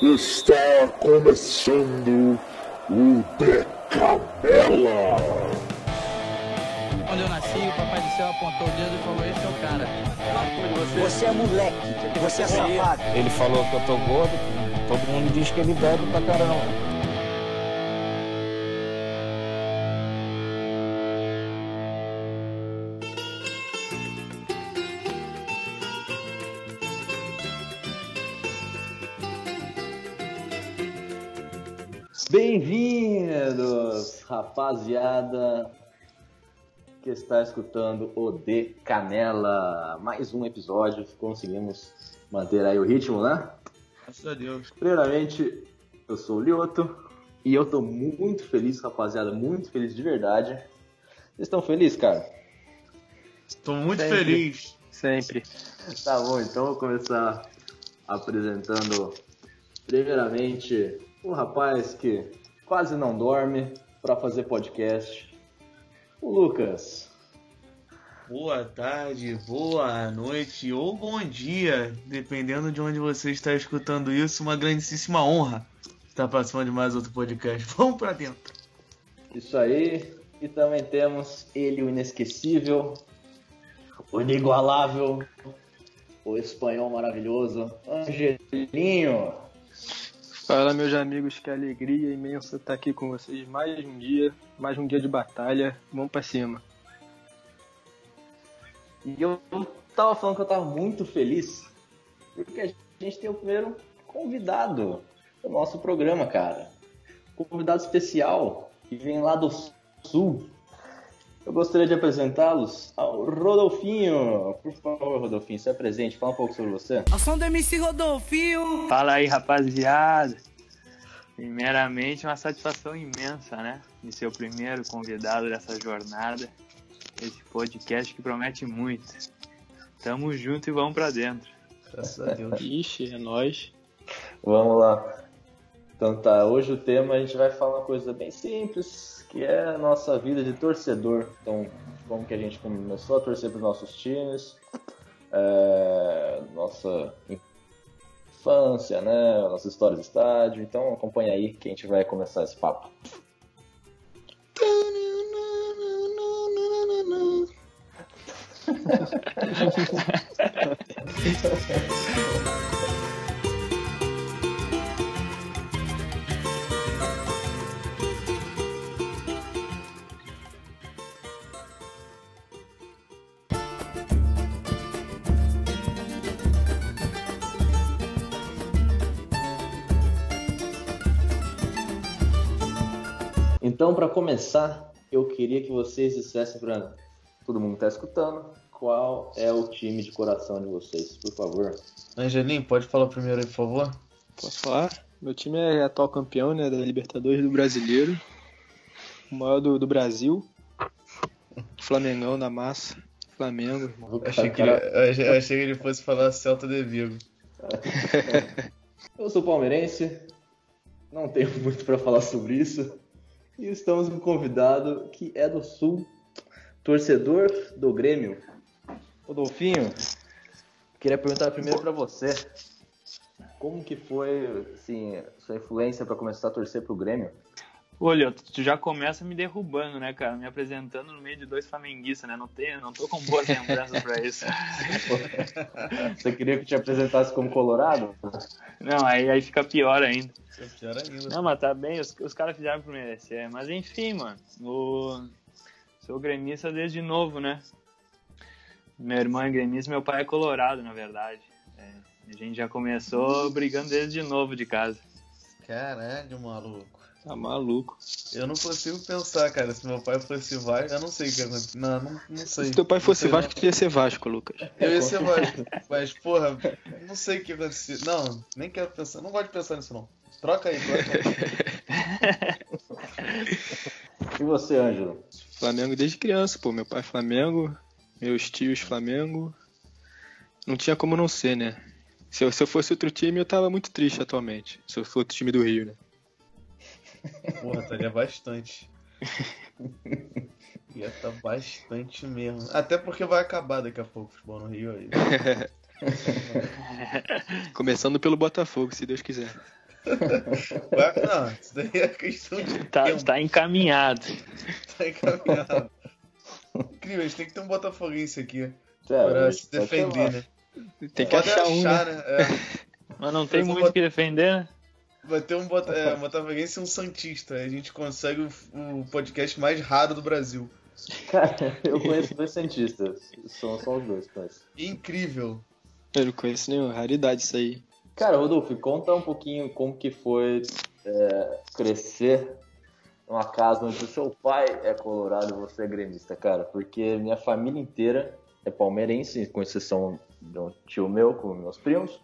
Está começando o Decabela. Quando eu nasci, o Papai do Céu apontou o dedo e falou: Esse é o cara. Você é moleque, você é safado. Ele falou que eu tô gordo, todo mundo diz que ele bebe pra caramba. Rapaziada que está escutando o De Canela. Mais um episódio, conseguimos manter aí o ritmo, né? Graças a Deus. Primeiramente, eu sou o Lioto e eu tô muito feliz, rapaziada, muito feliz de verdade. Vocês estão felizes, cara? Estou muito Sempre. feliz. Sempre. Tá bom, então vou começar apresentando primeiramente um rapaz que quase não dorme para fazer podcast, o Lucas. Boa tarde, boa noite ou bom dia, dependendo de onde você está escutando isso. Uma grandíssima honra estar participando de mais outro podcast. Vamos pra dentro. Isso aí. E também temos ele, o inesquecível, o inigualável, o espanhol maravilhoso, Angelinho. Fala, meus amigos, que alegria imensa estar aqui com vocês mais um dia, mais um dia de batalha. Vamos pra cima. E eu tava falando que eu tava muito feliz porque a gente tem o primeiro convidado do nosso programa, cara. Convidado especial que vem lá do sul. Eu gostaria de apresentá-los ao Rodolfinho. Por favor, Rodolfinho, se apresente, fala um pouco sobre você. A som do MC Rodolfinho. Fala aí, rapaziada. Primeiramente, uma satisfação imensa, né? De ser o primeiro convidado dessa jornada. Esse podcast que promete muito. Tamo junto e vamos pra dentro. Graças a Deus. Ixi, é nóis. Vamos lá. Então tá, hoje o tema a gente vai falar uma coisa bem simples, que é a nossa vida de torcedor. Então, como que a gente começou a torcer para os nossos times, é, nossa infância, né, nossa história de estádio. Então acompanha aí que a gente vai começar esse papo. Então, para começar, eu queria que vocês dissessem para todo mundo que está escutando qual é o time de coração de vocês, por favor. Angelim, pode falar primeiro aí, por favor? Posso falar? Meu time é atual campeão né, da Libertadores do Brasileiro. O maior do, do Brasil. Flamengão na massa. Flamengo, irmão. O Achei que, ele, eu achei, eu achei que ele fosse falar Celta de Vigo. Eu sou palmeirense, não tenho muito para falar sobre isso. E estamos com um convidado que é do Sul, torcedor do Grêmio. Rodolfinho, queria perguntar primeiro para você. Como que foi, assim, sua influência para começar a torcer pro Grêmio? Olha, tu já começa me derrubando, né, cara? Me apresentando no meio de dois flamenguistas, né? Não, tenho, não tô com boas lembranças pra isso. Você queria que eu te apresentasse como colorado? Não, aí, aí fica pior ainda. É pior ainda. Não, mas tá bem, os, os caras fizeram por merecer. Mas enfim, mano. O... Sou gremista desde novo, né? Meu irmão é gremista, meu pai é colorado, na verdade. É, a gente já começou brigando desde novo de casa. Caralho, maluco. Tá maluco. Eu não consigo pensar, cara. Se meu pai fosse Vasco, eu não sei o que ia acontecer. Não, não, não sei. Se teu pai fosse sei, Vasco, tu ia ser Vasco, Lucas. Eu ia ser Vasco. Mas, porra, não sei o que ia acontecer. Não, nem quero pensar. Não gosto de pensar nisso, não. Troca aí, troca aí. E você, Ângelo? Flamengo desde criança, pô. Meu pai Flamengo, meus tios Flamengo. Não tinha como não ser, né? Se eu, se eu fosse outro time, eu tava muito triste atualmente. Se eu fosse outro time do Rio, né? Porra, estaria bastante. Ia tá bastante mesmo. Até porque vai acabar daqui a pouco o futebol no Rio aí. Começando pelo Botafogo, se Deus quiser. Não, isso daí é questão de Tá, tempo. tá encaminhado. Tá encaminhado. Incrível, a gente tem que ter um botafoguense aqui Sério, pra se defender, né? Tem que Pode achar um, né? né? É. Mas não tem Mas muito o que defender, né? Vai ter um, bota, é, um botafoguense e um santista. A gente consegue o, o podcast mais raro do Brasil. Cara, eu conheço dois cientistas. São só os dois, conheço. Incrível. Eu não conheço nenhum. Raridade isso aí. Cara, Rodolfo, conta um pouquinho como que foi é, crescer numa casa onde o seu pai é colorado e você é gremista, cara. Porque minha família inteira é palmeirense, com exceção de um tio meu, com meus primos.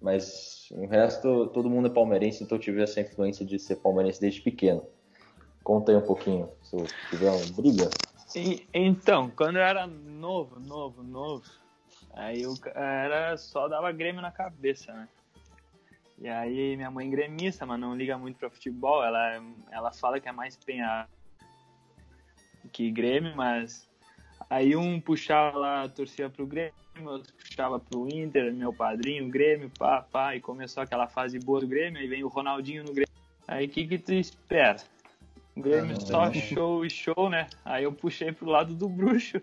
Mas o resto, todo mundo é palmeirense, então eu tive essa influência de ser palmeirense desde pequeno. Conta aí um pouquinho, se tiver uma briga. E- então, quando eu era novo, novo, novo, aí eu era só dava Grêmio na cabeça, né? E aí minha mãe gremista, mas não liga muito pra futebol, ela, ela fala que é mais penha que Grêmio, mas aí um puxava lá, torcia pro Grêmio, outro puxava pro Inter, meu padrinho, Grêmio, pá, pá, e começou aquela fase boa do Grêmio, aí vem o Ronaldinho no Grêmio. Aí o que que tu espera? O Grêmio Ah, só não. show e show, né? Aí eu puxei pro lado do bruxo.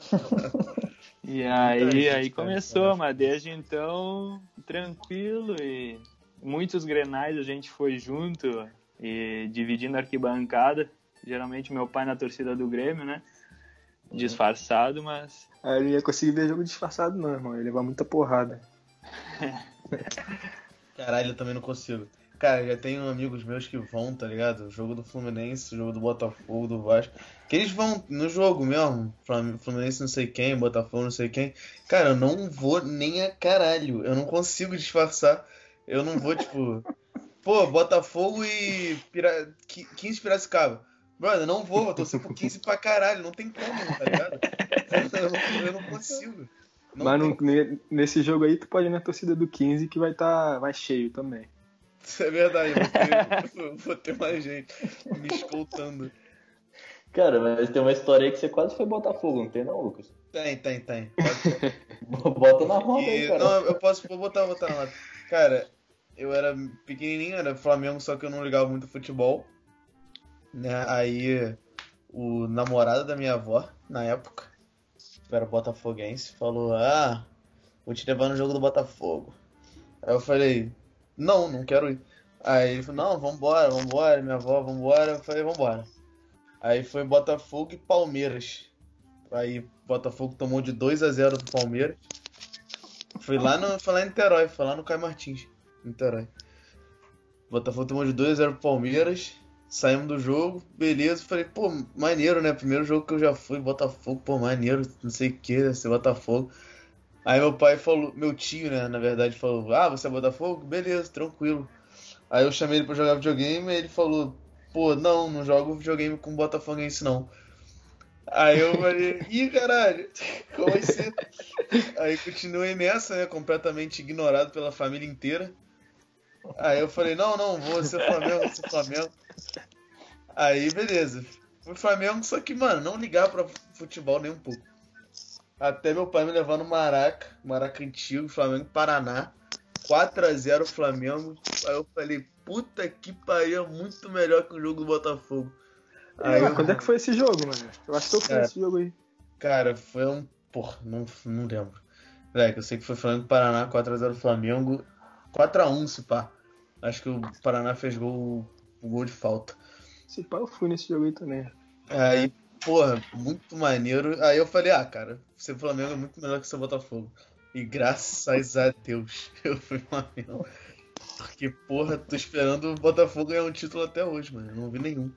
E aí, aí começou, cara. mas desde então, tranquilo e muitos grenais a gente foi junto e dividindo a arquibancada. Geralmente meu pai na torcida do Grêmio, né? Disfarçado, mas Aí eu não ia conseguir ver jogo disfarçado, não, irmão. Ia levar muita porrada. Caralho, eu também não consigo. Cara, já tenho amigos meus que vão, tá ligado? O jogo do Fluminense, o jogo do Botafogo, do Vasco. Que eles vão no jogo mesmo. Fluminense não sei quem, Botafogo não sei quem. Cara, eu não vou nem a caralho. Eu não consigo disfarçar. Eu não vou, tipo. Pô, Botafogo e Pira... Qui- 15 Piracicaba. Brother, eu não vou, eu torcer por 15 pra caralho. Não tem como, tá ligado? Eu não, eu não consigo. Não Mas não- ne- nesse jogo aí, tu pode ir na torcida do 15 que vai estar mais cheio também. Isso é verdade, eu vou ter, eu vou ter mais gente me escoltando. Cara, mas tem uma história aí que você quase foi Botafogo, não tem não, Lucas? Tem, tem, tem. Bota na roda aí, cara. não, eu posso vou botar, botar na lata. Cara, eu era pequenininho, era Flamengo, só que eu não ligava muito futebol. Né? Aí o namorado da minha avó, na época, que era botafoguense, falou: Ah, vou te levar no jogo do Botafogo. Aí eu falei: Não, não quero ir. Aí ele falou: Não, vambora, vambora, minha avó, vambora. Eu falei: Vambora. Aí foi Botafogo e Palmeiras. Aí Botafogo tomou de 2 a 0 do Palmeiras. Foi lá no, foi lá em Niterói, foi lá no Caio Martins, Niterói. Botafogo tomou de 2 a 0 pro Palmeiras. Saímos do jogo, beleza. Falei, pô, maneiro, né? Primeiro jogo que eu já fui, Botafogo, pô, maneiro, não sei o que, ser Botafogo. Aí meu pai falou, meu tio, né, na verdade, falou, ah, você é Botafogo? Beleza, tranquilo. Aí eu chamei ele pra jogar videogame e ele falou, pô, não, não jogo videogame com Botafoguense não. Aí eu falei, ih, caralho, como assim? Aí continuei nessa, né, completamente ignorado pela família inteira. Aí eu falei, não, não, vou ser Flamengo, vou ser Flamengo. Aí, beleza. Fui Flamengo, só que, mano, não ligar pra futebol nem um pouco. Até meu pai me levar no Maraca, Maraca antigo, Flamengo Paraná. 4x0 Flamengo. Aí eu falei, puta que pariu, é muito melhor que o jogo do Botafogo. Aí Ah, eu- quando é que foi esse jogo, mano? Eu acho que eu fui É. esse jogo aí. Cara, foi um. Porra, não, não lembro. Moleque, eu sei que foi Flamengo Paraná, 4x0 Flamengo. 4x1 se pá. Acho que o Paraná fez gol, gol de falta. Se pá, eu fui nesse jogo aí também. Aí, porra, muito maneiro. Aí eu falei, ah, cara, ser Flamengo é muito melhor que ser Botafogo. E graças a Deus eu fui Flamengo. Porque, porra, tô esperando o Botafogo ganhar um título até hoje, mano. Eu Não vi nenhum.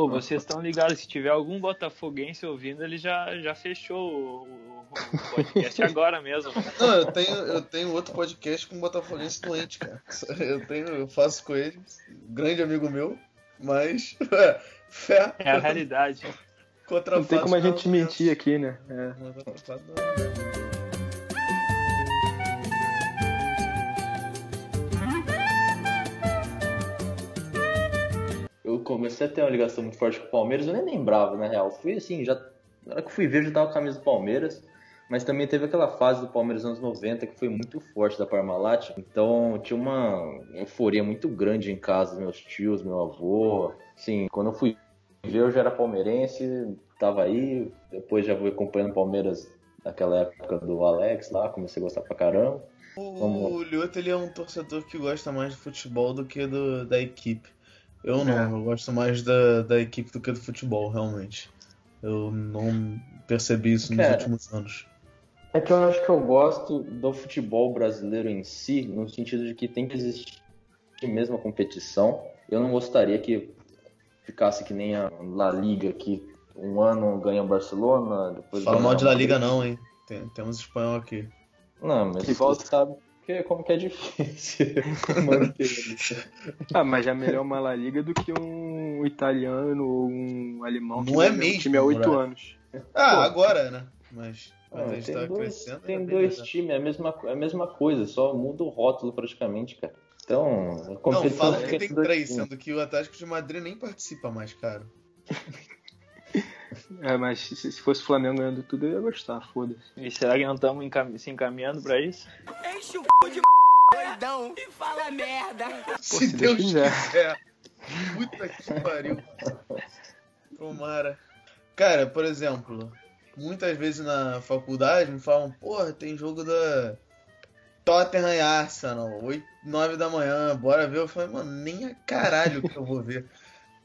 Ô, vocês estão ligados, se tiver algum botafoguense ouvindo, ele já, já fechou o, o- o podcast agora mesmo. Não, eu tenho, eu tenho outro podcast com um Botafoguense doente, cara. Eu tenho, eu faço com ele, grande amigo meu, mas é, fé É a realidade. contra Não tem como a gente mentir aqui, né? É. comecei a ter uma ligação muito forte com o Palmeiras, eu nem lembrava, na real. Fui assim, já. Na hora que eu fui ver, eu já tava com a camisa do Palmeiras. Mas também teve aquela fase do Palmeiras nos anos 90 que foi muito forte da Parmalat. Então tinha uma euforia muito grande em casa, meus tios, meu avô. Sim, quando eu fui ver, eu já era palmeirense, tava aí. Depois já fui acompanhando o Palmeiras naquela época do Alex lá, comecei a gostar pra caramba. O Vamos Lioto, ele é um torcedor que gosta mais do futebol do que do, da equipe. Eu É. não, eu gosto mais da, da equipe do que do futebol, realmente. Eu não percebi isso nos Cara, últimos anos. É que eu acho que eu gosto do futebol brasileiro em si, no sentido de que tem que existir mesmo a competição. Eu não gostaria que ficasse que nem a La Liga, que um ano ganha o Barcelona, depois Fala mal de La. Liga não, hein? Tem- temos espanhol aqui. Não, mas Que volta. sabe que, como que é difícil manter isso. Ah, mas é melhor uma La Liga do que um italiano ou um alemão que Não é mesmo, time há oito anos. Ah, Pô. agora, né? Mas Ah, a gente tem tá dois, crescendo. tem dois times, é a, mesma, é a mesma coisa, só muda o rótulo praticamente, cara. Então, a Não, competição fala fica que tem três, times. sendo que o Atlético de Madrid nem participa mais, cara. É, mas se, se fosse o Flamengo ganhando tudo, eu ia gostar, foda-se. E será que não estamos se encaminhando pra isso? Enche o c... de doidão e fala merda. Se se Deus Deus quiser. quiser. Puta que pariu. Tomara. Cara, por exemplo, muitas vezes na faculdade me falam, porra, tem jogo da Tottenham e Arsenal, 8, 9 da manhã, bora ver. Eu falei, mano, nem a caralho que eu vou ver.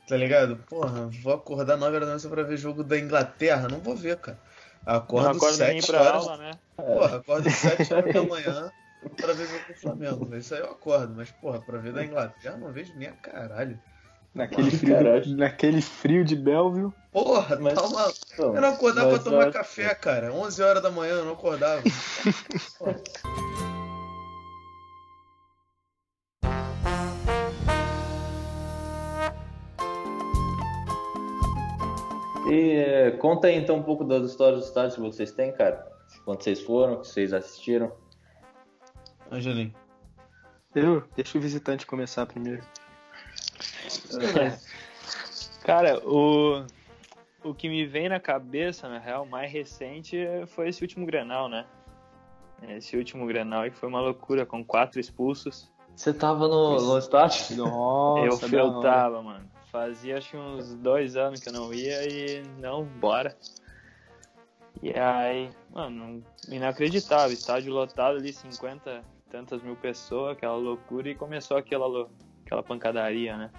Tá ligado? Porra, vou acordar 9 horas da manhã só pra ver jogo da Inglaterra? Não vou ver, cara. Não Acordo acorda nem 7 pra horas. aula, né? Porra, acordo 7 horas da manhã pra ver jogo do Flamengo. Isso aí eu acordo, mas porra, pra ver da Inglaterra não vejo nem a caralho. Naquele frio, Caralho. naquele frio de Belleville. Porra, Mas- tá uma... Então, Eu não acordava mas pra tomar café, cara. 11 horas da manhã eu não acordava. E conta aí então um pouco das histórias dos estádios que vocês têm, cara. Quando vocês foram, que vocês assistiram. Angelim. Eu, deixa o visitante começar primeiro. Cara, o, o que me vem na cabeça, na real, mais recente foi esse último Grenal, né? Esse último Grenal aí que foi uma loucura, com quatro expulsos. Você tava no, no estádio? Nossa, eu, eu tava, mano. Fazia acho que uns dois anos que eu não ia e não, bora. E aí, mano, inacreditável. Estádio lotado ali, 50 e tantas mil pessoas, aquela loucura, e começou aquela, aquela pancadaria, né?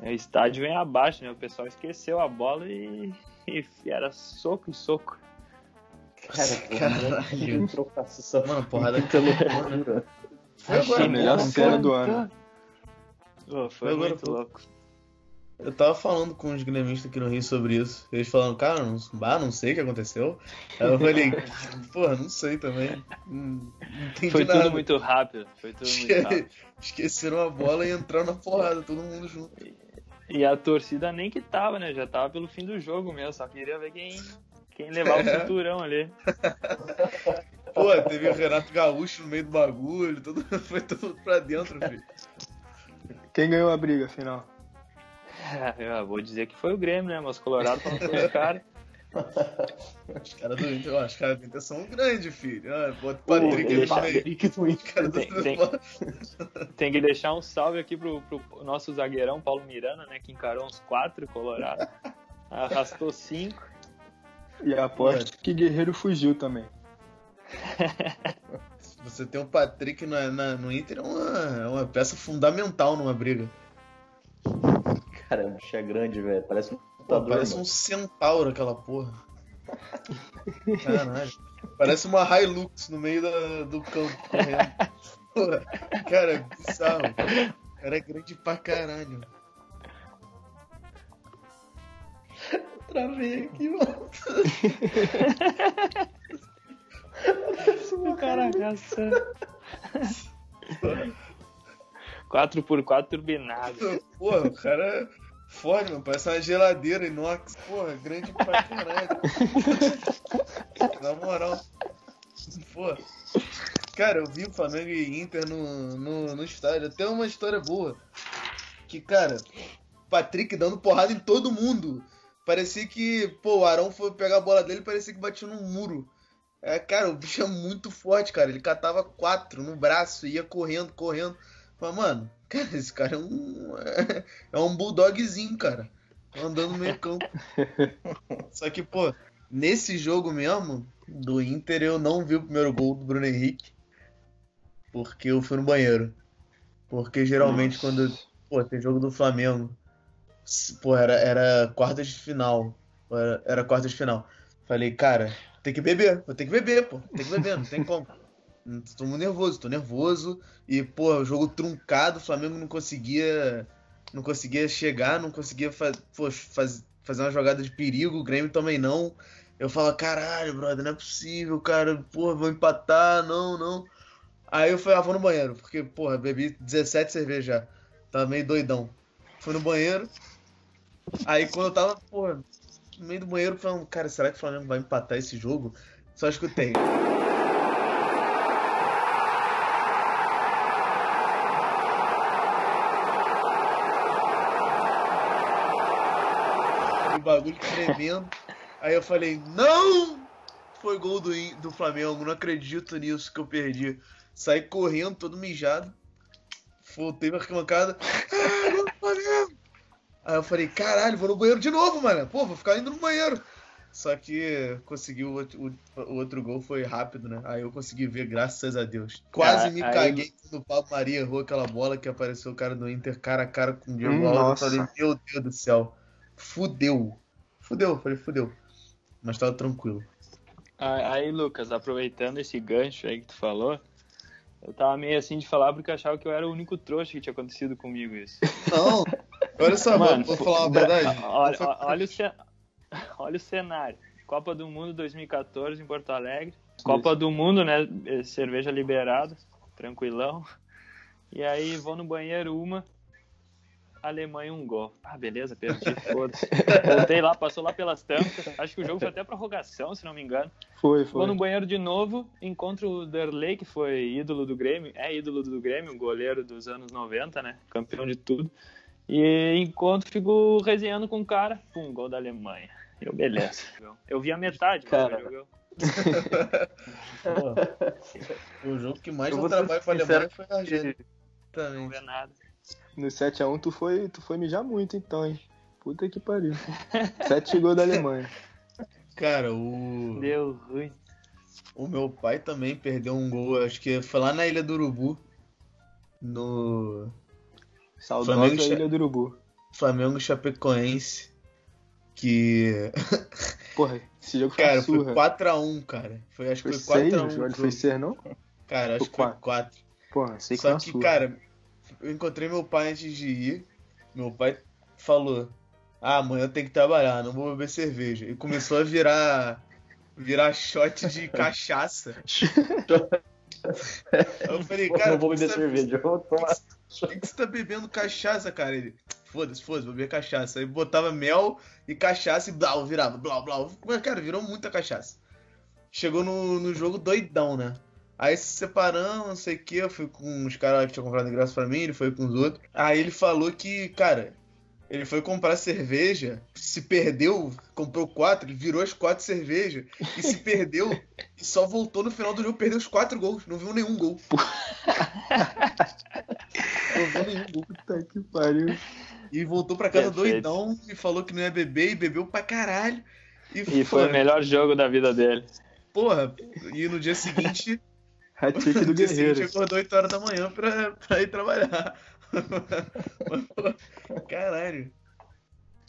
O estádio vem abaixo, né? O pessoal esqueceu a bola e, e era soco e soco. Cara, Caralho. trocação. Mano, porrada Muita loucura. Foi agora, a melhor cena do ano. Pô, foi muito louco. Eu tava falando com os gremistas aqui no Rio sobre isso. Eles falando, cara, não, ah, não sei o que aconteceu. Aí eu falei, porra, não sei também. Não, entendi Foi nada. tudo muito rápido. Foi tudo muito rápido. Esqueceram a bola e entraram na porrada, todo mundo junto. E a torcida nem que tava, né? Já tava pelo fim do jogo mesmo. Só queria ver quem, quem levava o cinturão ali. Pô, teve o Renato Gaúcho no meio do bagulho, tudo, foi tudo pra dentro, filho. Quem ganhou a briga, afinal? Eu vou dizer que foi o Grêmio, né? Mas o Colorado falou que foi o cara. Os caras do Inter, ó, os caras do Inter são grandes, filho. Ah, bota o Patrick do Tem- tem- Tem que deixar um salve aqui pro, pro nosso zagueirão Paulo Miranda, né? Que encarou uns quatro Colorado. Arrastou cinco. E aposto que Guerreiro fugiu também. Você tem o Patrick na, na- no Inter é uma, é uma peça fundamental numa briga. Cara, o bicho é grande, velho. Parece um Pô, parece um mano. centauro aquela porra. Caralho. Parece uma Hilux no meio da- do campo correndo. Porra, cara, é bizarro. O cara é grande pra caralho. Travei aqui, mano. O cara arrastou. 4x4 turbinado. Porra, o cara é forte, mano. Parece uma geladeira inox. Porra, grande pra caralho. Na moral. Porra. Cara, eu vi o Flamengo e Inter no, no, no estádio. Até uma história boa. Que, cara, Patrick dando porrada em todo mundo. Parecia que, pô, o Arão foi pegar a bola dele parecia que batia num muro. É, cara, o bicho é muito forte, cara. Ele catava quatro no braço, ia correndo, correndo. Falei, mano, cara, esse cara é um. É um bulldogzinho, cara. Andando no meio campo. Só que, pô, nesse jogo mesmo, do Inter, eu não vi o primeiro gol do Bruno Henrique. Porque eu fui no banheiro. Porque geralmente quando. Pô, tem jogo do Flamengo. Pô, era, era quartas de final. Era, era quartas de final. Falei, cara, tem que beber. Vou ter que beber, pô. Tem que beber, não tem como. Tô nervoso, tô nervoso. E, pô, jogo truncado, o Flamengo não conseguia. Não conseguia chegar, não conseguia fa pô, faz- fazer uma jogada de perigo, o Grêmio também não. Eu falo, caralho, brother, não é possível, cara. Porra, vou empatar, não, não. Aí eu falei, ah, vou no banheiro, porque, porra, bebi 17 cervejas já. Tava meio doidão. Fui no banheiro. Aí quando eu tava, porra, no meio do banheiro, falando, cara, será que o Flamengo vai empatar esse jogo? Só escutei. O bagulho tremendo. Aí eu falei, não! Foi gol do, do Flamengo, não acredito nisso que eu perdi. Saí correndo, todo mijado. Voltei pra arquibancada. Ah, gol do Flamengo! Aí eu falei, caralho, vou no banheiro de novo, mano. Pô, vou ficar indo no banheiro. Só que consegui o outro, o- outro gol, foi rápido, né? Aí eu consegui ver, graças a Deus. Quase Ah, me aí- caguei quando o Pablo Maria errou aquela bola que apareceu o cara do Inter cara a cara com o Diego Hum, Alves. Eu falei, meu Deus do céu. Fudeu. Fudeu, falei, fudeu. Mas tava tranquilo. Aí, Lucas, aproveitando esse gancho aí que tu falou, eu tava meio assim de falar porque eu achava que eu era o único trouxa que tinha acontecido comigo isso. Não, olha só, mano, vou falar uma verdade. Olha, foi- olha, o olha o cenário. Copa do Mundo 2014 em Porto Alegre. Copa do Mundo, né? eh, Cerveja liberada, tranquilão. E aí vou no banheiro uma. Alemanha um gol. Ah, beleza, perdi, foda-se. Voltei lá, passou lá pelas tampas. Acho que o jogo foi até prorrogação, se não me engano. Foi, Vou foi. no banheiro de novo, encontro o Derlei, que foi ídolo do Grêmio, é ídolo do Grêmio, um goleiro dos anos 90, né? Campeão de tudo. E encontro, fico resenhando com o cara, pum, gol da Alemanha. Eu, beleza. Eu vi a metade, Cara. Pô, o jogo que mais Eu vou trabalho pra sincero Alemanha foi a Argentina. não também. vê nada. No 7x1 tu foi, tu foi mijar muito então, hein? Puta que pariu. 7 gols da Alemanha. Cara, o, Deu ruim. o meu pai também perdeu um gol, acho que foi lá na Ilha do Urubu. No Saudosa Flamengo Ilha do Urubu. Flamengo Chapecoense. Que. Porra, esse jogo foi Cara, surra. foi 4x1, cara. Foi, acho que Foi foi 6, 4x1. o jogo o foi jogo. 6 não? Cara, acho Foi que foi quatro. 4. Porra, sei que foi Só que, surra. cara, eu encontrei meu pai antes de ir. Meu pai falou: Ah, amanhã eu tenho que trabalhar, não vou beber cerveja. E começou a virar. Virar shot de cachaça. Eu falei, cara, não vou beber tá- cerveja, eu vou tomar. Por que que você tá bebendo cachaça, cara? Ele, foda-se, foda-se, vou beber cachaça. Aí botava mel e cachaça e blau, virava, blau, blau. Mas, cara, virou muita cachaça. Chegou no, no jogo doidão, né? Aí se separamos, não sei o que, eu fui com os caras lá que tinham comprado ingresso pra mim, ele foi com os outros. Aí ele falou que, cara, ele foi comprar cerveja, se perdeu, comprou quatro, ele virou as quatro cervejas e se perdeu e só voltou no final do jogo, perdeu os quatro gols, não viu nenhum gol. não viu nenhum gol. Puta que pariu. E voltou pra casa Perfeito. doidão e falou que não ia beber e bebeu pra caralho. E foi o melhor jogo da vida dele. Porra, e no dia seguinte, Hat-trick do Guerreiro. seguinte acordou 8 horas da manhã pra, pra ir trabalhar. Caralho.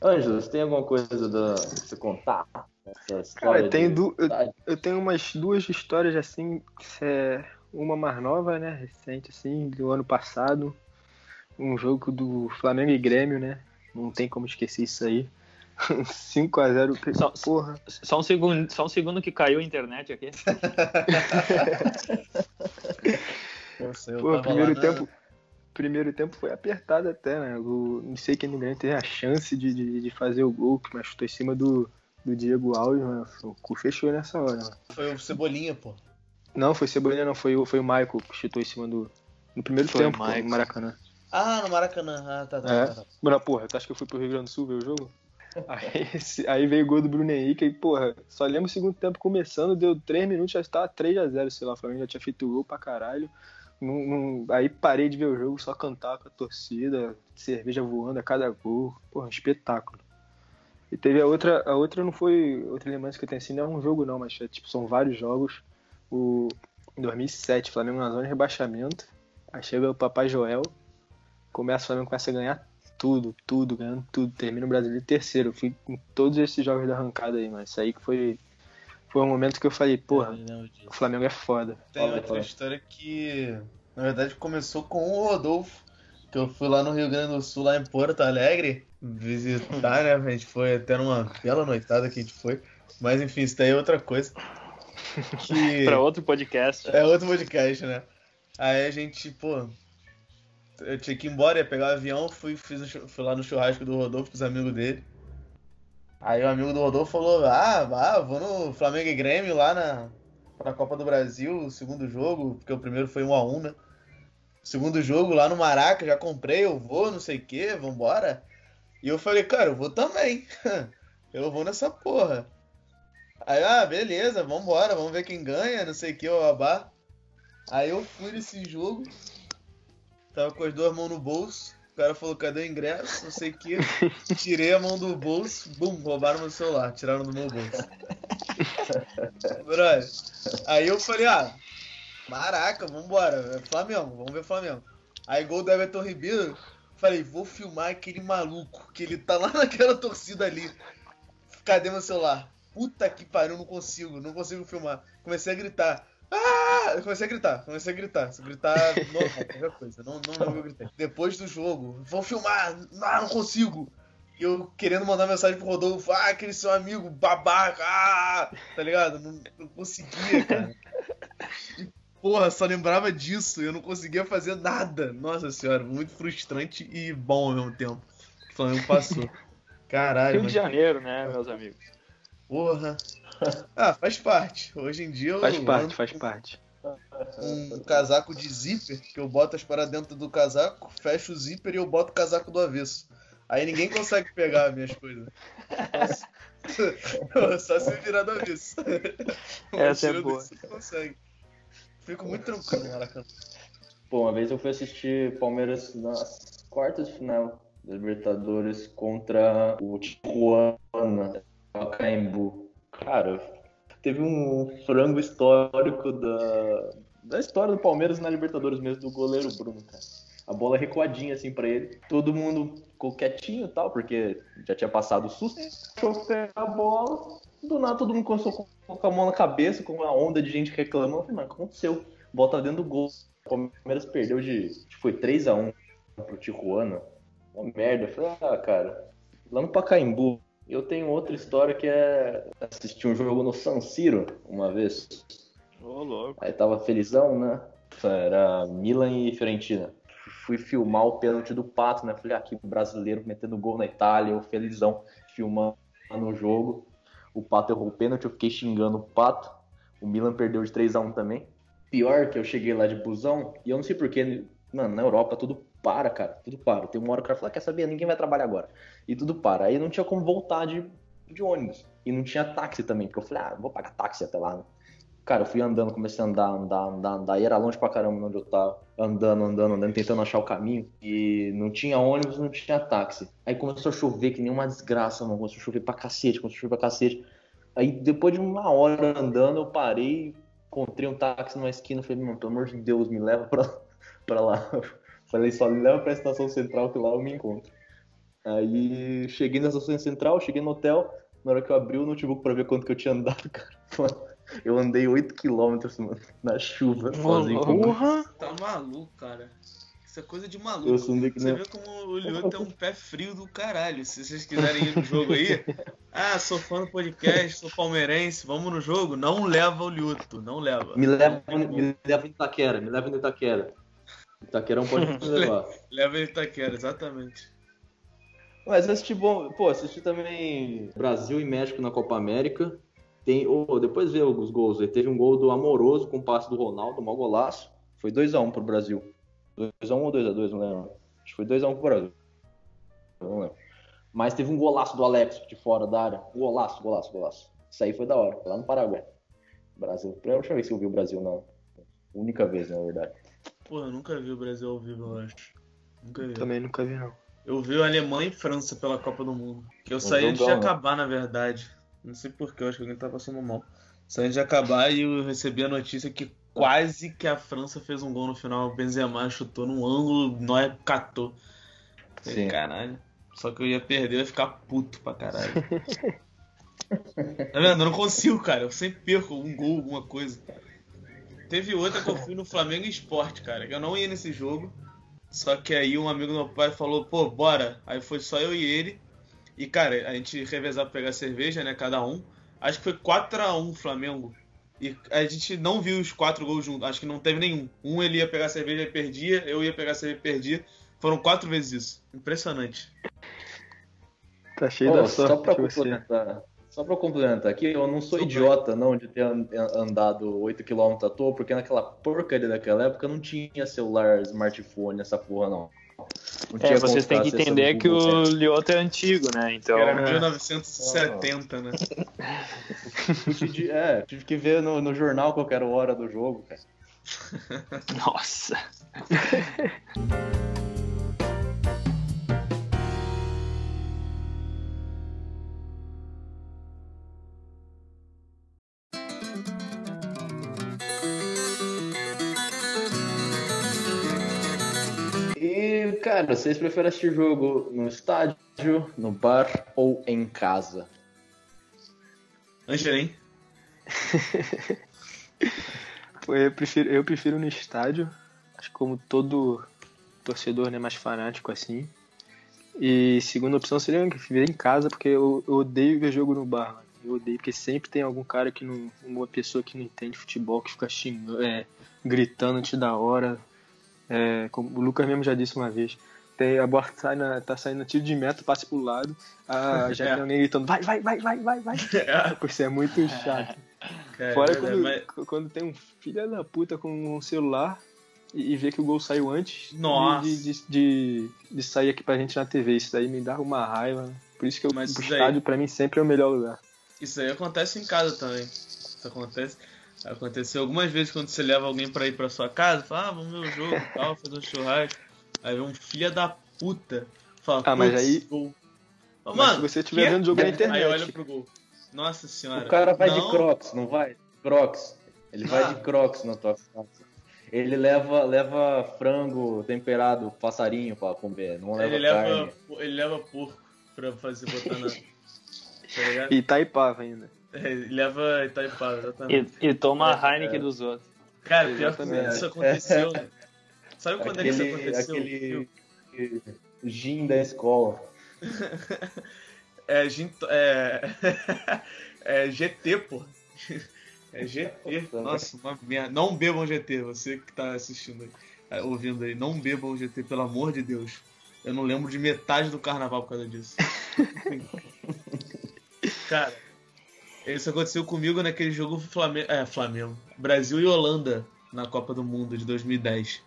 Ângelo, você tem alguma coisa da... pra você contar? Essa história Cara, tem de- du... eu, eu tenho umas duas histórias assim, é uma mais nova, né, recente assim, do ano passado, um jogo do Flamengo e Grêmio, né? Não tem como esquecer isso aí. 5 a 0 Só- porra. Só um segundo, só um segundo que caiu a internet aqui. Nossa, Pô, primeiro lá tempo, primeiro tempo foi apertado até, né? O, não sei quem Grêmio teve a chance de, de, de fazer o gol, mas chutou em cima do, do Diego Alves, mano. O cu fechou nessa hora, mano. Foi o Cebolinha, pô. Não, foi Cebolinha, não, foi o, foi o Michael que chutou em cima do. No primeiro Foi o tempo, pô, no Maracanã. Ah, no Maracanã. Ah, tá, tá, É. tá, tá. Mano, porra, tu acha que eu fui pro Rio Grande do Sul ver o jogo? Aí, aí veio o gol do Bruno Henrique e, porra, só lembro o segundo tempo começando, deu 3 minutos, já estava 3x0, sei lá, o Flamengo já tinha feito gol pra caralho. Não- não- aí parei de ver o jogo, só cantar com a torcida, cerveja voando a cada gol. Porra, espetáculo. E teve a outra, a outra não foi, outra lembrança que eu tenho assim, não é um jogo não, mas é, tipo, são vários jogos. O, em 2007, Flamengo na zona de rebaixamento, aí chega o Papai Joel, começa o Flamengo começa a ganhar tudo, tudo, ganhando tudo. Termina o Brasileiro em terceiro. Eu fui em todos esses jogos da arrancada aí, mas isso aí que foi, foi um momento que eu falei, porra, lembro disso. o Flamengo é foda. Tem outra fala. história que, na verdade, começou com o Rodolfo, que eu fui lá no Rio Grande do Sul, lá em Porto Alegre, visitar, né? A gente foi até numa bela noitada que a gente foi. Mas enfim, isso daí é outra coisa. Que... Pra outro podcast. É outro podcast, né? Aí a gente, pô. Eu tinha que ir embora, ia pegar o avião, fui, fiz fui lá no churrasco do Rodolfo com os amigos dele. Aí o amigo do Rodolfo falou: Ah, vá, vou no Flamengo e Grêmio lá na, na Copa do Brasil, o segundo jogo, porque o primeiro foi 1x1, né? Segundo jogo lá no Maraca, já comprei, eu vou, não sei o que, vambora. E eu falei, cara, eu vou também. eu vou nessa porra. Aí, ah, beleza, vambora, vamos ver quem ganha, não sei o que, o babá. Aí eu fui nesse jogo, tava com as duas mãos no bolso, o cara falou, cadê o ingresso, não sei o que. Tirei a mão do bolso, bum, roubaram meu celular, tiraram do meu bolso. Brother, aí eu falei, ah, maraca, vambora, é Flamengo, vamos ver Flamengo. Aí gol do Everton Ribeiro, falei, vou filmar aquele maluco, que ele tá lá naquela torcida ali. Cadê meu celular? Puta que pariu, não consigo, não consigo filmar. Comecei a gritar. Ah! Eu comecei a gritar, comecei a gritar. Se gritar normal, qualquer coisa. Não, não lembro o que eu gritei. Depois do jogo, vou filmar, ah, não consigo. E eu querendo mandar mensagem pro Rodolfo, ah, aquele seu amigo babaca, ah! tá ligado? Não, não conseguia, cara. E, porra, só lembrava disso, eu não conseguia fazer nada. Nossa senhora, muito frustrante e bom ao mesmo tempo. O Flamengo passou. Caralho, Rio de Janeiro, né, meus amigos? Porra. Ah, faz parte. Hoje em dia eu Faz parte, faz parte. Um casaco de zíper, que eu boto as paradas dentro do casaco, fecho o zíper e eu boto o casaco do avesso. Aí ninguém consegue pegar as minhas coisas. Só- se virar do avesso. Essa é boa. consegue. Fico muito tranquilo no Maracanã. Pô, uma vez eu fui assistir Palmeiras nas quartas de final da Libertadores contra o Tijuana, Pacaembu. Cara, teve um frango histórico da, da história do Palmeiras na Libertadores mesmo, do goleiro Bruno, cara. A bola recuadinha assim pra ele. Todo mundo ficou quietinho e tal, porque já tinha passado o susto. Pegar a bola. Do nada todo mundo começou a colocar a mão na cabeça, com uma onda de gente reclamando. Eu falei, mas aconteceu? A tava dentro do gol. O Palmeiras perdeu de. Acho que foi 3x1 pro Tijuana. Uma merda. Eu falei, ah, cara, lá no Pacaembu. Eu tenho outra história que é assistir um jogo no San Siro uma vez. Ô, louco. Aí tava felizão, né? Era Milan e Fiorentina. Fui filmar o pênalti do Pato, né? Falei, aqui, brasileiro metendo gol na Itália, eu felizão, filmando o jogo. O Pato errou o pênalti, eu fiquei xingando o Pato. O Milan perdeu de 3x1 também. Pior que eu cheguei lá de busão, e eu não sei porquê, mano, na Europa tudo para, cara, tudo para. Tem uma hora que o cara fala, "Ah, quer saber, ninguém vai trabalhar agora. E tudo para. Aí não tinha como voltar de, de ônibus. E não tinha táxi também, porque eu falei, ah, vou pagar táxi até lá, né? Cara, eu fui andando, comecei a andar, andar, andar, andar. E era longe pra caramba de onde eu tava. Andando, andando, andando, tentando achar o caminho. E não tinha ônibus, não tinha táxi. Aí começou a chover, que nem uma desgraça, mano. Começou a chover pra cacete, começou a chover pra cacete. Aí depois de uma hora andando, eu parei, encontrei um táxi numa esquina. Falei, mano, pelo amor de Deus, me leva pra, pra lá. Falei, só me leva pra estação central que lá eu me encontro. Aí cheguei na estação central, cheguei no hotel. Na hora que eu abri o notebook pra ver quanto que eu tinha andado, cara. Mano, eu andei 8km mano, na chuva, sozinho. Porra! Tá maluco, cara. Isso é coisa de maluco. Eu sou que Você nem- vê como o Lioto é um pé frio do caralho. Se vocês quiserem ir no jogo aí, ah, sou fã do podcast, sou palmeirense, vamos no jogo? Não leva o Lioto, não leva. Me leva, me leva em Itaquera, me leva em Itaquera. Itaquerão pode levar. Leva ele Itaquera, exatamente. Mas assisti bom, pô, assisti também Brasil e México na Copa América. Tem, oh, depois vê os gols. aí. Teve um gol do Amoroso com o passe do Ronaldo, mau golaço. Foi 2x1 pro Brasil. 2x1 ou 2x2, não lembro. Acho que foi 2x1 pro Brasil. Eu Não lembro. Mas teve um golaço do Alex de fora da área. Golaço, golaço, golaço. Isso aí foi da hora, lá no Paraguai. Brasil. Foi a última vez que eu vi o Brasil, não. Única vez, na verdade. Pô, eu nunca vi o Brasil ao vivo, eu acho. Nunca vi. Também nunca vi, não. Eu vi a Alemanha e França pela Copa do Mundo. Que eu saí antes de acabar, na verdade. Não sei porquê, eu acho que alguém tá passando mal. Saí antes de acabar e eu recebi a notícia que quase que a França fez um gol no final. O Benzema chutou num ângulo, Neuer catou. Falei, Sim. Caralho. Só que eu ia perder, eu ia ficar puto pra caralho. tá vendo? Eu não consigo, cara. Eu sempre perco um gol, alguma coisa. Teve outra que eu fui no Flamengo Esporte, cara. Eu não ia nesse jogo. Só que aí um amigo do meu pai falou, pô, bora. Aí foi só eu e ele. E, cara, a gente revezava pra pegar cerveja, né? Cada um. Acho que foi 4x1 Flamengo. E a gente não viu os quatro gols juntos. Acho que não teve nenhum. Um ele ia pegar cerveja e perdia. Eu ia pegar cerveja e perdia. Foram quatro vezes isso. Impressionante. Tá cheio Pô, da só sorte pra de você. complementar, só pra complementar aqui, eu não sou Tudo idiota não de ter an- andado 8km à toa, porque naquela porcaria daquela época não tinha celular, smartphone, essa porra não. Não É, vocês têm que entender que o. Lioto é antigo, né? Então. Era 1970, né? É, tive que ver no, no jornal qual que era a hora do jogo, cara. Nossa. cara, vocês preferem assistir jogo no estádio, no bar ou em casa? Pô, Eu prefiro, eu prefiro no estádio, acho que como todo torcedor né, mais fanático assim. E segunda opção seria ver em casa, porque eu, eu odeio ver jogo no bar. mano. Eu odeio, porque sempre tem algum cara que não. Uma pessoa que não entende futebol, que fica xingando, é, gritando antes da hora. É, como o Lucas mesmo já disse uma vez. Tem, a bola sai na, tá saindo tiro de meta, passe pro lado. A, já É. tem alguém gritando, vai, vai, vai, vai, vai, vai. Pô, Isso é muito chato. Cara, Fora é, quando, mas- quando tem um filho da puta com um celular e, e vê que o gol saiu antes. De, de, de, de sair aqui pra gente na TV. Isso daí me dá uma raiva. né? Por isso que eu, o Mas isso estádio daí- pra mim sempre é o melhor lugar. Isso aí acontece em casa também. Isso acontece. Aconteceu algumas vezes quando você leva alguém pra ir pra sua casa, fala, ah, vamos ver o jogo e tal, fazer um churrasco. Aí vem um filho da puta. Fala, Ah, mas "Putz, aí- Gol. Ô, Mas Mano, se você estiver vendo jogo na Aí internet. olha pro gol. Nossa senhora. O cara vai Não, de crocs, não vai? Crocs. Ele vai Ah. de crocs na tua casa. Ele leva, leva frango temperado, passarinho pra comer, não leva Ele carne. leva, ele leva porco pra fazer botar na. Tá ligado? E Itaipava ainda. É, leva Itaipava, exatamente. E, e toma a É, Heineken dos outros. Cara, pior que isso aconteceu. Sabe quando é que isso Aquele, aconteceu? aquele gin da escola. É, gin- é, é GT, pô. É GT. Nossa, uma merda. Não bebam GT, você que tá assistindo aí, é, ouvindo aí. Não bebam GT, pelo amor de Deus. Eu não lembro de metade do carnaval por causa disso. Cara, isso aconteceu comigo naquele jogo Flamengo, é, Flamengo. Brasil e Holanda na Copa do Mundo de 2010.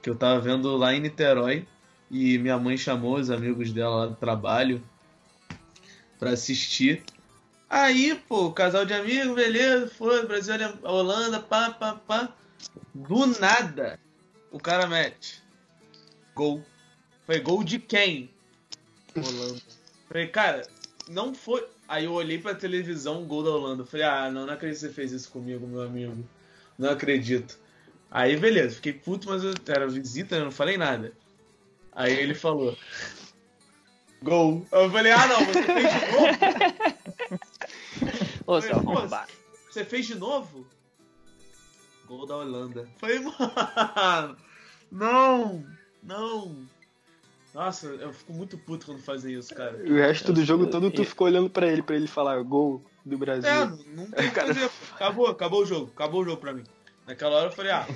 Que eu tava vendo lá em Niterói. E minha mãe chamou os amigos dela lá do trabalho pra assistir. Aí, pô, casal de amigos, beleza, foi, Brasil e Holanda, pá, pá, pá. Do nada, o cara mete. Gol. Foi gol de quem? Holanda. Falei, cara, não foi. Aí eu olhei pra televisão, gol da Holanda. Falei, ah, não, não acredito que você fez isso comigo, meu amigo. Não acredito. Aí, beleza, fiquei puto, mas eu era visita, eu não falei nada. Aí ele falou. Gol. Eu falei, ah não, você fez de novo? Ô, seu Falei, "Pô, arrombado. Você fez de novo? Gol da Holanda. Falei, mano. Não, não. Nossa, eu fico muito puto quando fazem isso, cara. O resto do jogo todo tu E- ficou olhando pra ele, pra ele falar gol do Brasil. É, não tem o que fazer. Acabou, acabou o jogo. Acabou o jogo pra mim. Naquela hora eu falei, ah,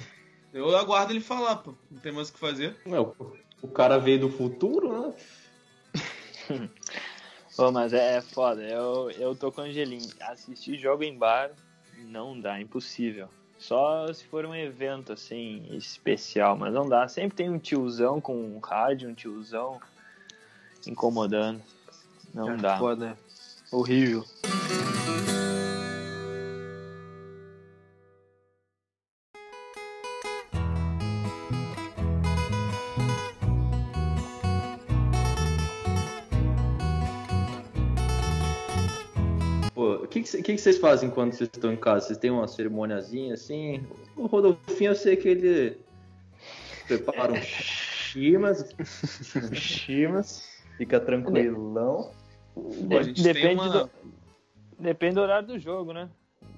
eu aguardo ele falar, pô. Não tem mais o que fazer. Meu, o cara veio do futuro, né? Pô, mas é, é foda. Eu, eu tô com o Angelim. Assistir jogo em bar não dá, impossível. Só se for um evento assim especial, mas não dá. Sempre tem um tiozão com um rádio, um tiozão incomodando. Não É dá. Foda. Horrível. Que, que, cê- que que vocês fazem quando vocês estão em casa? Vocês têm uma cerimoniazinha assim? O Rodolfinho, eu sei que ele prepara um chimas, chimas, fica tranquilão. Depende uma- do- Depende do horário do jogo, né?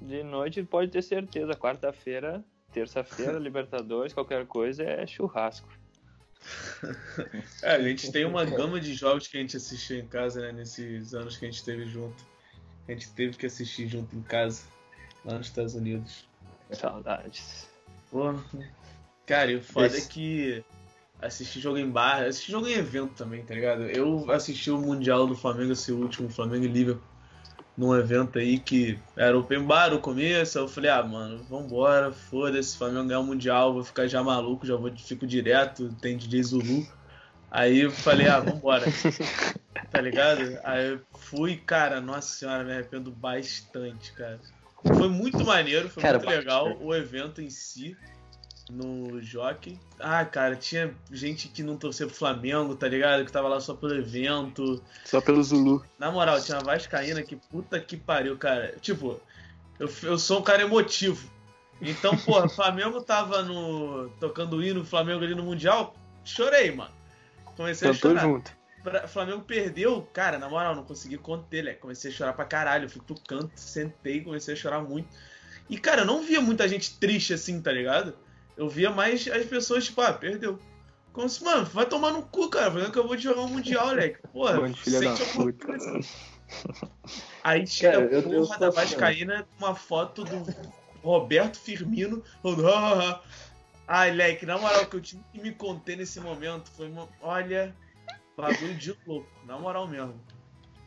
De noite pode ter certeza. Quarta-feira, terça-feira, Libertadores, qualquer coisa é churrasco. É, a gente tem uma gama de jogos que a gente assistiu em casa, né? Nesses anos que a gente esteve junto. A gente teve que assistir junto em casa, lá nos Estados Unidos. Saudades. Porra. Cara, e o foda Esse- é que assistir jogo em bar, assistir jogo em evento também, tá ligado? Eu assisti o Mundial do Flamengo, esse último, Flamengo e Liverpool, num evento aí que era open bar no começo, eu falei, ah, mano, vambora, foda-se, Flamengo ganhar o Mundial, vou ficar já maluco, já vou, fico direto, tem DJ Zulu. Aí eu falei, ah, vambora. tá ligado? Aí eu fui, cara, nossa senhora, me arrependo bastante, cara. Foi muito maneiro, foi Cara, muito legal o evento em si no Jockey. Ah, cara, tinha gente que não torcia pro Flamengo, tá ligado? Que tava lá só pelo evento. Só pelo Zulu. Na moral, tinha uma Vascaína que puta que pariu, cara. Tipo, eu, eu sou um cara emotivo. Então, porra, o Flamengo tava no. tocando o hino Flamengo ali no Mundial. Chorei, mano. Comecei a Cantou chorar. junto. Pra- O Flamengo perdeu, cara, na moral, não consegui conter, né? Comecei a chorar pra caralho. Eu fui pro canto, sentei, comecei a chorar muito. E, cara, eu não via muita gente triste assim, tá ligado? Eu via mais as pessoas, tipo, ah, perdeu. Como se, mano, vai tomar no cu, cara. Falando que eu vou te jogar um Mundial, moleque. Porra, Mano, filha da puta. coisa. Aí chega Cara, a eu- eu porra sou da assim, Vascaína com uma foto do Roberto Firmino falando, ah, ah, ah. Ai, leque, na moral, que eu tive que me conter nesse momento foi uma. Olha, bagulho de louco, na moral mesmo.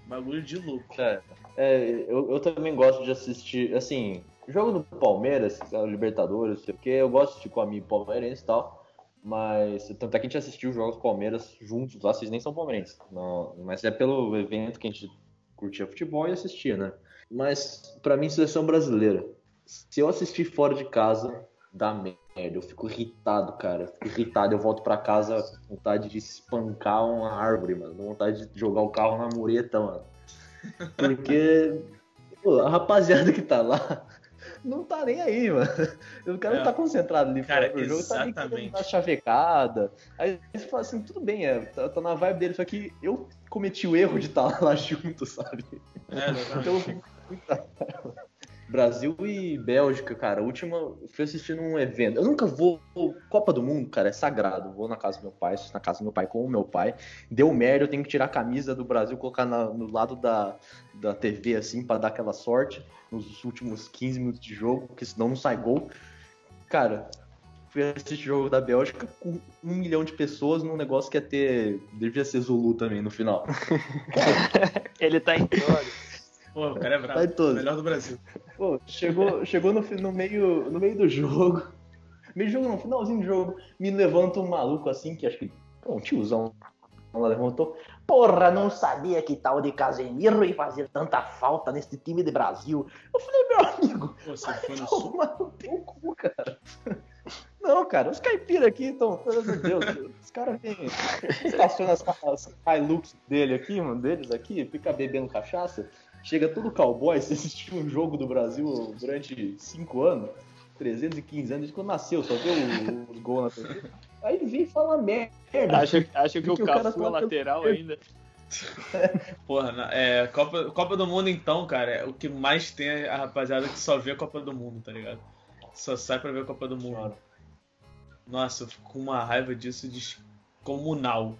Bagulho de louco. Cara, é, eu, eu também gosto de assistir, assim, jogo do Palmeiras, é, Libertadores, sei o eu gosto de assistir com amigo palmeirense e tal, mas tanto é que a gente assistiu os jogos do Palmeiras juntos lá, vocês nem são palmeirenses, não, mas é pelo evento que a gente curtia futebol e assistia, né? Mas pra mim, seleção brasileira, se eu assistir fora de casa, dá merda, eu fico irritado, cara, eu fico irritado, eu volto pra casa com vontade de espancar uma árvore, mano, com vontade de jogar o carro na mureta, mano. Porque pô, a rapaziada que tá lá não tá nem aí, mano. O cara É. não tá concentrado ali Cara, fora do jogo, tá nem dar chavecada. Aí você fala assim, tudo bem, é, tá, tá na vibe dele, só que eu cometi o erro de estar lá junto, sabe? É. Então eu fico muito Brasil e Bélgica, cara. A última, eu fui assistindo um evento. Eu nunca vou. Copa do Mundo, cara, é sagrado. Vou na casa do meu pai, na casa do meu pai com o meu pai. Deu merda, eu tenho que tirar a camisa do Brasil, colocar na- no lado da, da TV, assim, pra dar aquela sorte nos últimos 15 minutos de jogo, porque senão não sai gol. Cara, fui assistir jogo da Bélgica com um milhão de pessoas num negócio que ia ter. Devia ser Zulu também no final. Ele tá em todos. Pô, o cara é brabo. Vai todo. Melhor do Brasil. Pô, chegou, chegou no, no, meio, no meio do jogo. Meio do jogo não, finalzinho do jogo. Me levanta um maluco assim, que acho que. Pô, um tiozão. Ela levantou. Porra, não sabia que tal de Casemiro ia fazer tanta falta nesse time de Brasil. Eu falei, meu amigo, você foi no sul. mas não tem cu, cara. Não, cara, os caipiras aqui estão, pelo amor de Deus, os caras vêm, estacionam as, as Hilux dele aqui, mano, deles aqui, fica bebendo cachaça, chega todo cowboy, você assistiu um jogo do Brasil durante 5 anos, 315 anos, desde quando nasceu, só viu os gols na TV. Aí vem falar merda. Acha, acha que o o Cafu é tá pelo- lateral ainda. Porra, é, Copa, Copa do Mundo então, cara, é o que mais tem é a rapaziada que só vê a Copa do Mundo, tá ligado? Só sai pra ver a Copa do Mundo. Nossa, eu fico com uma raiva disso descomunal.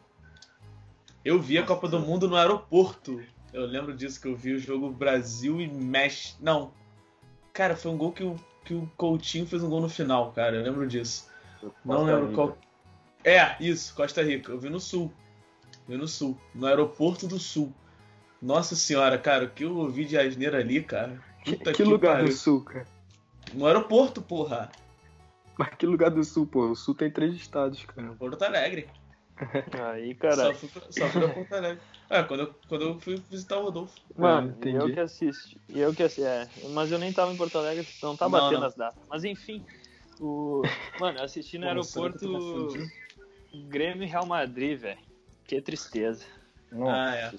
Eu vi a Copa do Mundo no aeroporto. Eu lembro disso, que eu vi o jogo Brasil e México. Não. Cara, foi um gol que o, que o Coutinho fez um gol no final, cara. Eu lembro disso. Não Costa lembro Rica. qual. É, isso, Costa Rica. Eu vi no sul. Vi no sul. No aeroporto do sul. Nossa senhora, cara, o que eu ouvi de asneira ali, cara. Puta que lugar pariu. do sul, cara? No aeroporto, porra. Mas que lugar do sul, pô? O sul tem três estados, cara. Porto Alegre. Aí, Só cara. fui, pra- só fui pra Porto Alegre. É, quando eu, quando eu fui visitar o Rodolfo. Mano, Ah, eu que assisti. E eu que assisti. É, mas eu nem tava em Porto Alegre, não tá Não, batendo não. as datas. Mas enfim. O... Mano, eu assisti no aeroporto confundindo? Grêmio e Real Madrid, velho. Que tristeza. Nossa Ah, é.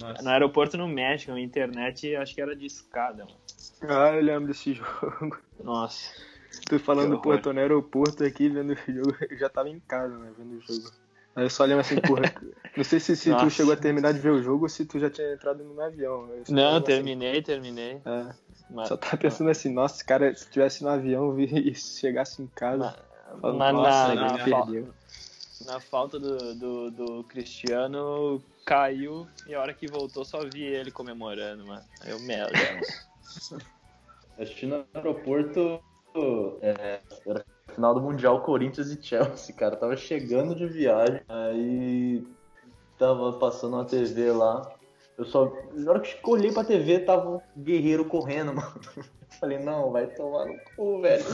Nossa. No aeroporto no México, a internet acho que era de escada, mano. Ah, eu lembro desse jogo. Nossa. Tô falando, pô, tô no aeroporto aqui vendo o jogo. Eu já tava em casa, né, vendo o jogo. Aí eu só lembro assim, porra. Não sei se, se tu chegou a terminar de ver o jogo ou se tu já tinha entrado no avião. Não, assim, terminei, terminei. é, Mas, só tava pensando assim, nossa, cara, se tivesse no avião vi- e chegasse em casa. mas, falando, mas nossa, na, na, perdeu. na falta do, do, do Cristiano, caiu e a hora que voltou só vi ele comemorando, mano. Aí eu, Deus. Assisti no aeroporto. É, era final do Mundial Corinthians e Chelsea, cara. Tava chegando de viagem. Aí tava passando uma TV lá. Eu só. Na hora que eu olhei pra TV, tava um guerreiro correndo, mano. Falei, não, vai tomar no cu, velho.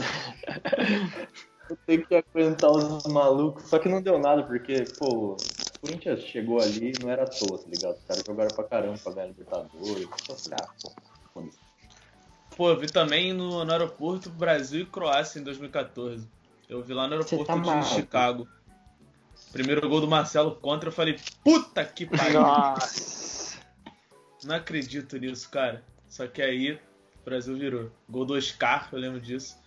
Eu tenho que aguentar os malucos. Só que não deu nada, porque, pô, o Corinthians chegou ali não era à toa, tá ligado? Os caras jogaram pra caramba pra ganhar Libertadores. Eu falei, pô. Pô, eu vi também no, no aeroporto Brasil e Croácia em 2014. Eu vi lá no Você aeroporto tá de maluco. Chicago. Primeiro gol do Marcelo contra, eu falei, puta que pariu. Nossa. Não acredito nisso, cara. Só que aí, o Brasil virou. Gol do Oscar, eu lembro disso.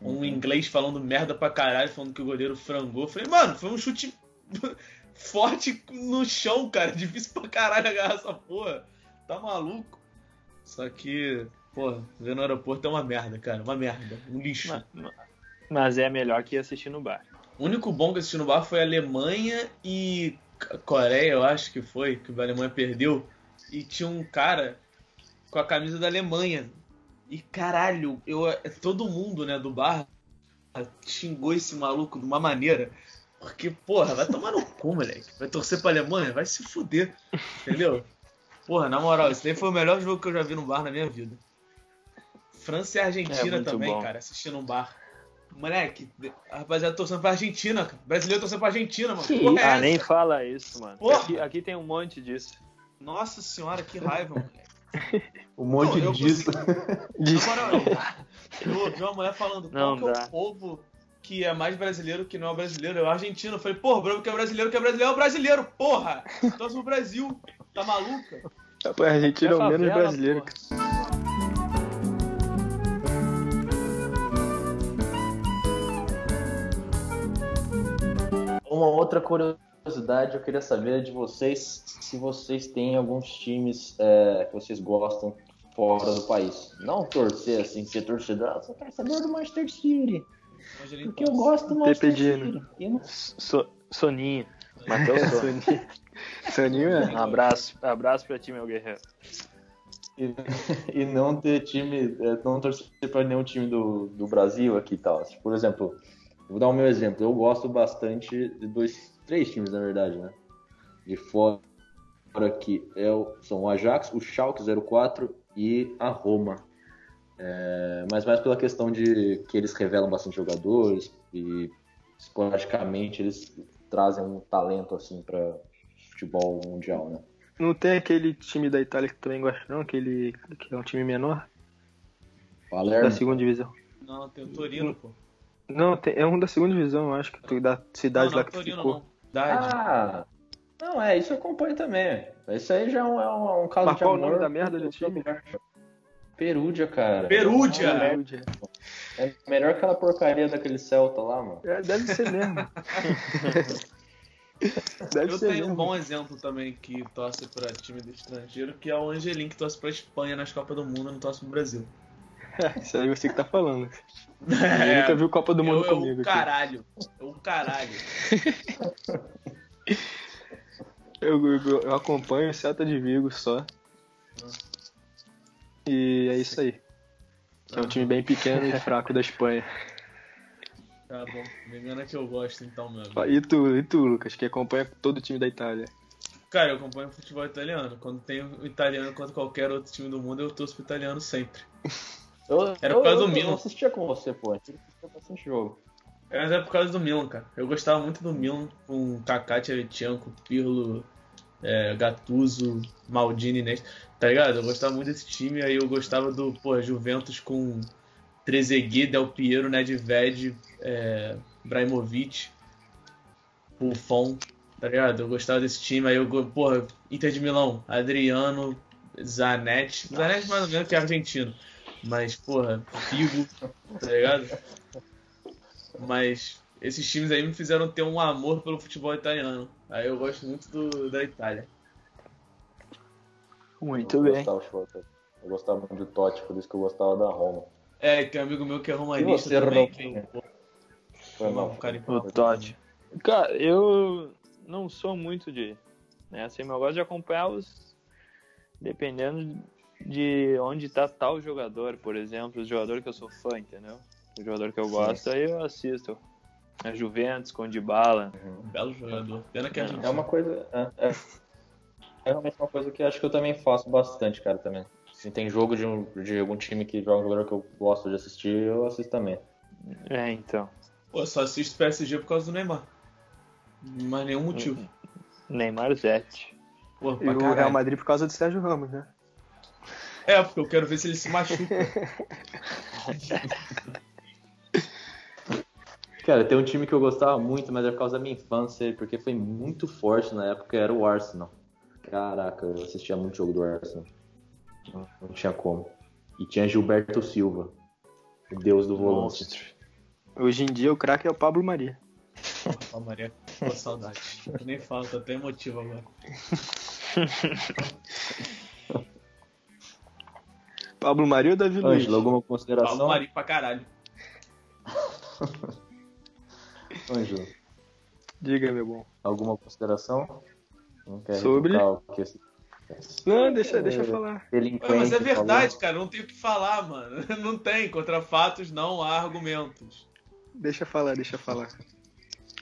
Um inglês falando merda pra caralho, falando que o goleiro frangou. Eu Falei, mano, foi um chute forte no chão, cara. Difícil pra caralho agarrar essa porra. Tá maluco? Só que, porra, ver no aeroporto é uma merda, cara. Uma merda. Um lixo. Ma- Mas é melhor que assistir no bar. O único bom que assisti no bar foi Alemanha e Coreia, eu acho que foi, que a Alemanha perdeu. E tinha um cara com a camisa da Alemanha. E caralho, eu, todo mundo, né, do bar xingou esse maluco de uma maneira. Porque, porra, vai tomar no cu, moleque. Vai torcer pra Alemanha? Vai se fuder. Entendeu? Porra, na moral, esse daí foi o melhor jogo que eu já vi no bar na minha vida. França e Argentina É também, bom. cara, assistindo um bar. Moleque, a rapaziada torcendo pra Argentina, cara. Brasileiro torcendo pra Argentina, mano. Que Porra, é Ah, essa? nem fala isso, mano. Porra. Aqui, aqui tem um monte disso. Nossa senhora, que raiva, moleque. Um monte Não, eu disso. Na moral, eu ouvi uma mulher falando Não qual que é dá. o povo que é mais brasileiro que não é brasileiro. É o argentino. Eu falei, porra, o que é brasileiro, que é brasileiro é o brasileiro, porra! Torce pro Brasil, tá maluca? A Argentina é o favela, menos brasileiro. porra. Uma outra curiosidade eu queria saber de vocês se vocês têm alguns times é, que vocês gostam fora do país. Não torcer assim, ser torcedor. Ah, sou torcedor do Manchester City. Porque eu gosto do Manchester. City. E não- So- Soninho. Matheus Soninho. Soninho. É. Um abraço, abraço pra ti, meu guerreiro. e, e não ter time, é, não torcer para nenhum time do, do Brasil aqui e tal. Por exemplo, vou dar o meu exemplo. Eu gosto bastante de dois, três times na verdade, né? De fora que é o- são o Ajax, o Schalke 04 e a Roma. É, mas mais pela questão de que eles revelam bastante jogadores e esporadicamente eles trazem um talento assim para futebol mundial, né? Não tem aquele time da Itália que também gosta, não? Aquele que é um time menor? Da Palermo. segunda divisão. Não, tem o Torino, pô. Não, tem- é um da segunda divisão, eu acho, que tu, da cidade Não, não lá é que tu Torino, ficou. não. Ah, não, é, isso eu acompanho também. Isso aí já é um, é um, um caso Mas de qual o amor. nome da merda do time? Perúdia, cara. Perúdia! É, é melhor que aquela porcaria daquele Celta lá, mano. É, deve ser mesmo. deve Eu ser tenho mesmo. um bom exemplo também que torce pra time do estrangeiro, que é o Angelim, que torce pra Espanha nas Copas do Mundo e não torce pro Brasil. Isso aí você que tá falando. É, Eu nunca viu Copa do Mundo eu, eu, comigo. aqui. caralho. Eu, caralho. Eu, eu- eu acompanho o Celta de Vigo só. E é isso aí. É um time bem pequeno e fraco da Espanha. Tá bom. Me engana que eu gosto então, meu amigo. E tu, e tu, Lucas, que acompanha todo o time da Itália? Cara, eu acompanho futebol italiano. Quando tem o italiano contra qualquer outro time do mundo, eu torço pro italiano sempre. Eu, Era eu, por causa eu, do Milan. Eu assistia com você, pô. Gente assistia bastante jogo. Mas é por causa do Milan, cara. Eu gostava muito do Milan com Kaká, Tchevchenko, Pirlo, é, Gattuso, Maldini, né? Tá ligado? Eu gostava muito desse time. Aí eu gostava do, pô, Juventus com Trezeguet, Del Piero, Nedved, é, Ibrahimovic, Buffon, tá ligado? Eu gostava desse time. Aí eu, porra, Inter de Milão, Adriano, Zanetti. Zanetti mais ou menos que é argentino. Mas, porra, Figo, tá ligado? Mas esses times aí me fizeram ter um amor pelo futebol italiano. Aí eu gosto muito do, da Itália. Muito eu bem. Gostava, eu gostava muito do Totti, por isso que eu gostava da Roma. É, tem um amigo meu que é romanista também. Ronaldinho? Que, Foi mal. um cara O Totti. Cara, eu não sou muito de. Né, assim, eu gosto de acompanhar os. Dependendo de onde tá tal jogador, por exemplo, o jogador que eu sou fã, entendeu? O jogador que eu gosto, aí eu assisto. A Juventus, com Bala. um belo jogador. Pena que a gente. É uma coisa. É, é, é realmente uma coisa que acho que eu também faço bastante, cara, também. Se tem jogo de, um- de algum time que joga um jogador que eu gosto de assistir, eu assisto também. É, então. Pô, só assisto PSG por causa do Neymar. Mas nenhum motivo. Neymar Zete. Pô, E o Real. Madrid por causa do Sérgio Ramos, né? É, porque eu quero ver se ele se machuca. Cara, tem um time que eu gostava muito, mas é por causa da minha infância, porque foi muito forte na época, era o Arsenal. Caraca, eu assistia muito jogo do Arsenal. Não, não tinha como. E tinha Gilberto Silva, o deus do volante. Monstro. Hoje em dia o craque é o Pablo Maria. Ó, Maria, pô, saudade. Eu nem falo, tô até emotivo agora. Pablo Maria ou Davi Luiz? Ângelo, alguma consideração? Maria pra caralho. Ângelo, Diga, meu bom. alguma consideração? Não quer Sobre? o que esse- Não, deixa, deixa eu falar. Ué, mas é falou? verdade, cara. Não tem o que falar, mano. Não tem. Contra fatos não há argumentos. Deixa eu falar, deixa eu falar.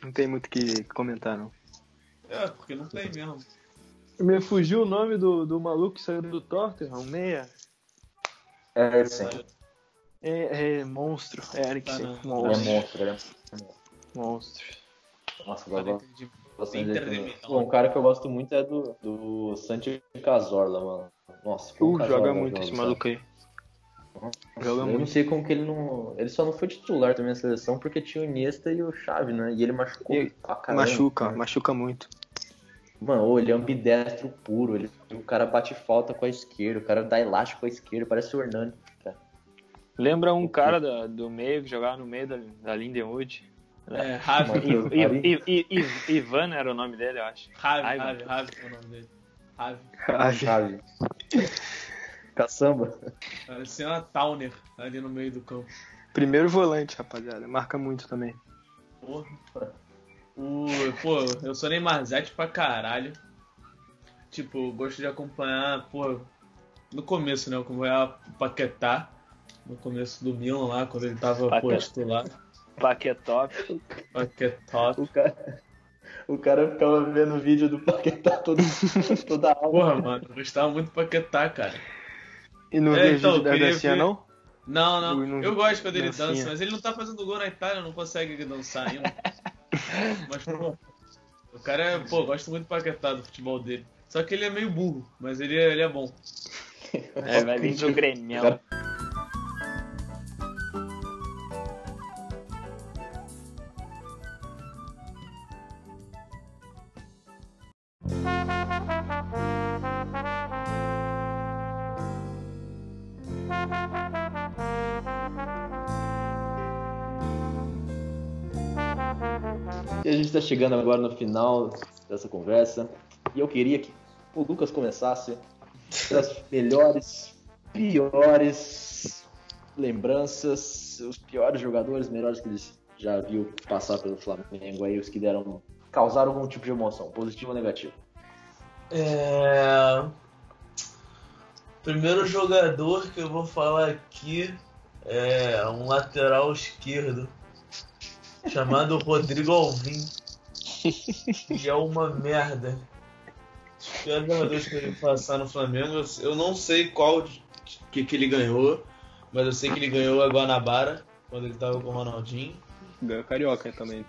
Não tem muito o que comentar, não. É, porque não tem mesmo. Me fugiu o nome do, do maluco que saiu do Tottenham, meia. É, sim. É, é monstro, Eriksen. Tá, É monstro. monstro, é monstro. Nossa, agora de. Milão. Pô, um cara que eu gosto muito é do, do Santi Cazorla, mano. Nossa, Uh, Cazorla joga muito joga, esse maluco aí. Joga eu não muito. sei como que ele não. Ele só não foi titular também na seleção porque tinha o Iniesta e o Xavi, né? E ele machucou E- pra caramba. Machuca, machuca muito. Mano, ele é ambidestro puro. Ele, o cara bate falta com a esquerda, o cara dá elástico com a esquerda, parece o Hernani. cara. Lembra um cara da- do meio que jogava no meio da, da Lindenwood? É, Ravi. Matheus I- Ari. I- I- I- Ivan era o nome dele, eu acho. Ravi, Ravi. Ravi é o nome dele. Ravi. Xavi. Caçamba. Parecia uma Towner ali no meio do campo. Primeiro volante, rapaziada. Marca muito também. Porra. O, pô, eu sou Neymarzete pra caralho. Tipo, eu gosto de acompanhar, pô, no começo, né? Eu acompanhava o Paquetá. No começo do Milan lá, quando ele tava, pô, Paquetá. titular. Paquetop. Paquetá. O cara, o cara ficava vendo o vídeo do Paquetá todo, toda a aula. Porra, mano, eu gostava muito do Paquetá, cara. E no É, é, então, vídeo da queria dancinha, ver- não? Não, não. Ui, não- Eu gosto quando ele dancinha. dança, mas ele não tá fazendo gol na Itália, não consegue dançar ainda. mas, pô, o cara é, pô, gosto muito do Paquetá, do futebol dele. Só que ele é meio burro, mas ele é, ele é bom. É, vai vir do Grêmio. Chegando agora no final dessa conversa. E eu queria que o Lucas começasse das melhores, piores lembranças, os piores jogadores, melhores que ele já viu passar pelo Flamengo aí, os que deram. causaram algum tipo de emoção, positivo ou negativo. É... Primeiro jogador que eu vou falar aqui é um lateral esquerdo chamado Rodrigo Alvim. Que é uma merda. Os piores jogadores que ele passar no Flamengo, eu- não sei qual que, que ele ganhou, mas eu sei que ele ganhou a Guanabara quando ele tava com o Ronaldinho. Ganhou Carioca também.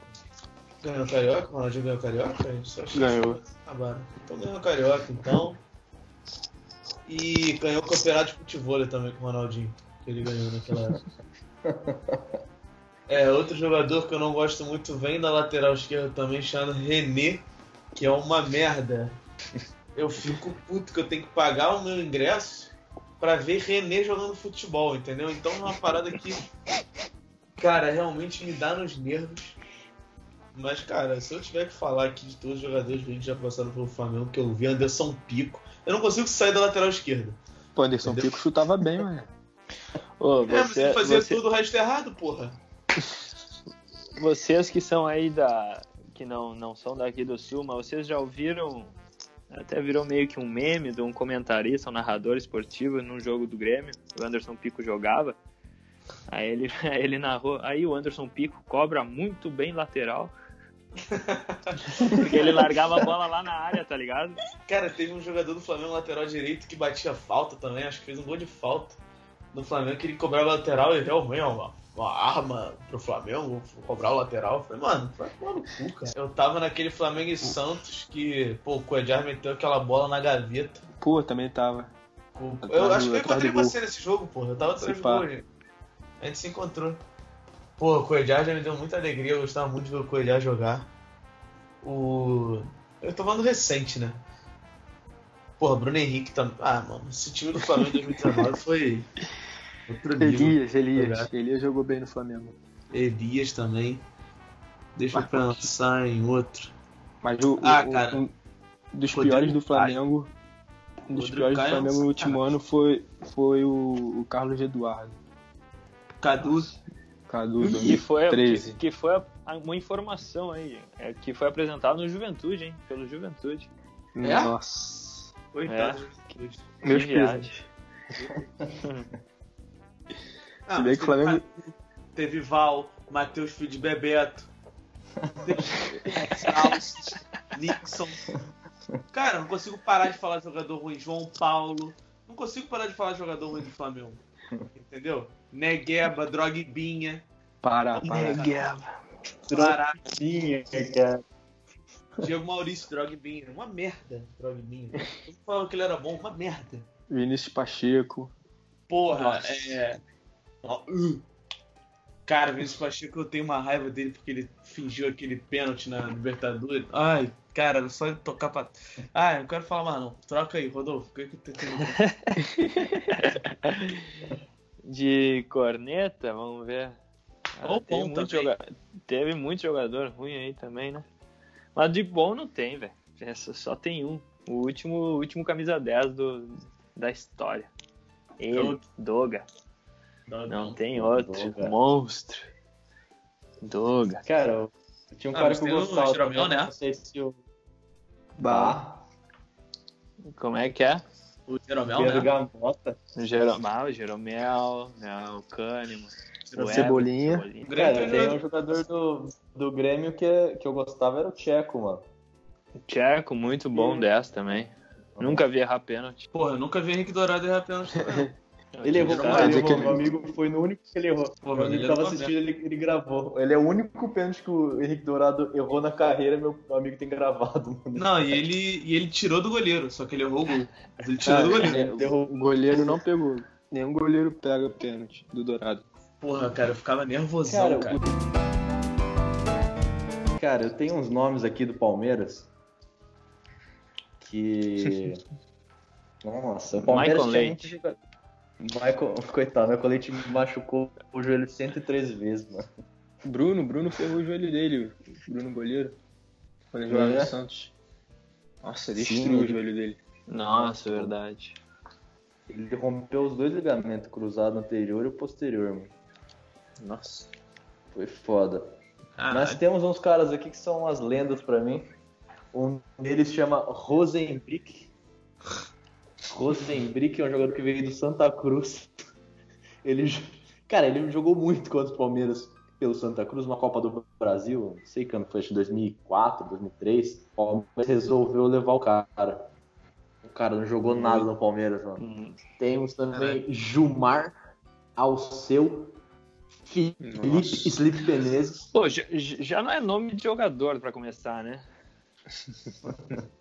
Ganhou Carioca? O Ronaldinho ganhou Carioca? Ganhou. que acabaram. Então ganhou Carioca, então. E ganhou o Campeonato de Futebol também com o Ronaldinho, que ele ganhou naquela época. É, outro jogador que eu não gosto muito vem da lateral esquerda também, chamado René, que é uma merda. Eu fico puto que eu tenho que pagar o meu ingresso pra ver René jogando futebol, entendeu? Então é uma parada que, cara, realmente me dá nos nervos. Mas, cara, se eu tiver que falar aqui de todos os jogadores que já passaram pelo Flamengo, que eu vi Anderson Pico, eu não consigo sair da lateral esquerda. Pô, Anderson Entendeu? Pico chutava bem, mano. Ô, é, mas você, ele fazia você- tudo o resto errado, porra. vocês que são aí da. que não, não são daqui do sul, mas vocês já ouviram. Até virou meio que um meme de um comentarista, um narrador esportivo num jogo do Grêmio, o Anderson Pico jogava. Aí ele, ele narrou. Aí o Anderson Pico cobra muito bem lateral. Porque ele largava a bola lá na área, tá ligado? Cara, teve um jogador do Flamengo lateral direito que batia falta também, acho que fez um gol de falta no Flamengo, que ele cobrava lateral e realmente é uma, uma arma pro Flamengo cobrar o lateral. Eu falei, mano, vai tomar no cu, cara. Eu tava naquele Flamengo e Santos que, pô, o Coedjar meteu aquela bola na gaveta. Pô, também tava. Atrás Eu acho que eu encontrei você nesse jogo, porra. Eu tava atrás Se do pá. gol, gente. A gente se encontrou. Pô, o Coedjar já me deu muita alegria, eu gostava muito de ver o Coedjar jogar. O. Eu tô falando recente, né? Porra, Bruno Henrique também. Ah, mano, esse time do Flamengo em 2019 foi. Outro nível. Elias, Elias. Jogar. Elias jogou bem no Flamengo. Elias também. Deixa eu Marcos. pensar em outro. Mas o, Ah, o- cara. um dos Rodrigo piores do Flamengo. Um dos Rodrigo piores do Caio é um Flamengo no último ano foi, foi o, o Carlos Eduardo. Cadu. Cadu, Que foi, 2013. que, que foi a- uma informação aí, é, que foi apresentado no Juventude, hein? Pelo Juventude. É? Nossa. Coitado. Meus Que viagem. Ah, o Flamengo- teve, teve Val, Matheus Filho de Bebeto, teve Charles, Nixon. Cara, não consigo parar de falar de jogador ruim. João Paulo. Não consigo parar de falar de jogador ruim do Flamengo. Entendeu? Negueba, Drogbinha. Para, para. Pará, cara. Diego Maurício, Drogbinha. Uma merda, Drogbinha. Todo mundo falou que ele era bom, uma merda. Vinícius Pacheco. Porra, é. Ó, uh. Cara, o Vinícius Pacheco, eu tenho uma raiva dele porque ele fingiu aquele pênalti na Libertadores. Ai, cara, só ele tocar pra. Ah, eu não quero falar mais não. Troca aí, Rodolfo. O que que tu tem? De corneta, vamos ver. Ou teve, bom muito joga- teve muito jogador ruim aí também, né? Mas de bom não tem, velho. Essa Só tem um. O último, último camisa 10 do, da história. Ele, Outro. Doga. Não, Não tem outro. Doga. Monstro. Doga. Cara, eu tinha um Ah, cara que eu o gostava. Jeromel, né? Não sei se o. Bah. Como é que é? O Jeromel, Pedro né? Gamota. O Jeromel, ah, o Jeromel, né, o Kahneman. o Cebolinha. Grêmio Cara, tem um jogador do, do Grêmio que, que eu gostava era o Tcheco, mano. Tcheco, muito bom E- 10 também. Nunca vi errar pênalti. Porra, eu nunca vi Henrique Dourado errar pênalti também. Ele errou, Cara, ele errou. que Meu amigo foi no único que ele errou. Pô, ele ele tava assistindo, ele, ele gravou. Ele é o único pênalti que o Henrique Dourado errou na carreira, meu amigo tem gravado, mano. Não, e ele, e ele tirou do goleiro, só que ele errou o gol. Mas ele tirou do goleiro. Errou. O goleiro não pegou. Nenhum goleiro pega pênalti do Dourado. Porra, cara, eu ficava nervosão, Cara, cara. Cara, eu tenho uns nomes aqui do Palmeiras que. Nossa, o Palmeiras Michael tinha Leite. muito Michael, coitado, Michael Leite machucou o joelho 103 vezes, mano. Bruno, Bruno ferrou o joelho dele, o Bruno goleiro. Quando ele jogava É. no Santos. Nossa, Sim, destruiu o joelho dele. Nossa, verdade. Ele rompeu os dois ligamentos, cruzado anterior e o posterior, mano. Nossa. Foi foda. Ah, Mas temos uns caras aqui que são umas lendas pra mim. Um deles chama Rosenbrick. Rosenbrick é um jogador que veio do Santa Cruz. Ele, cara, ele jogou muito contra o Palmeiras pelo Santa Cruz na Copa do Brasil. Não sei quando foi, acho que 2004, 2003. O Palmeiras resolveu levar o cara. O cara não jogou nada no Palmeiras, mano. Hum, Temos também Gilmar Alceu. Felipe Nossa. Felipe Menezes. Pô, já, já não é nome de jogador pra começar, né?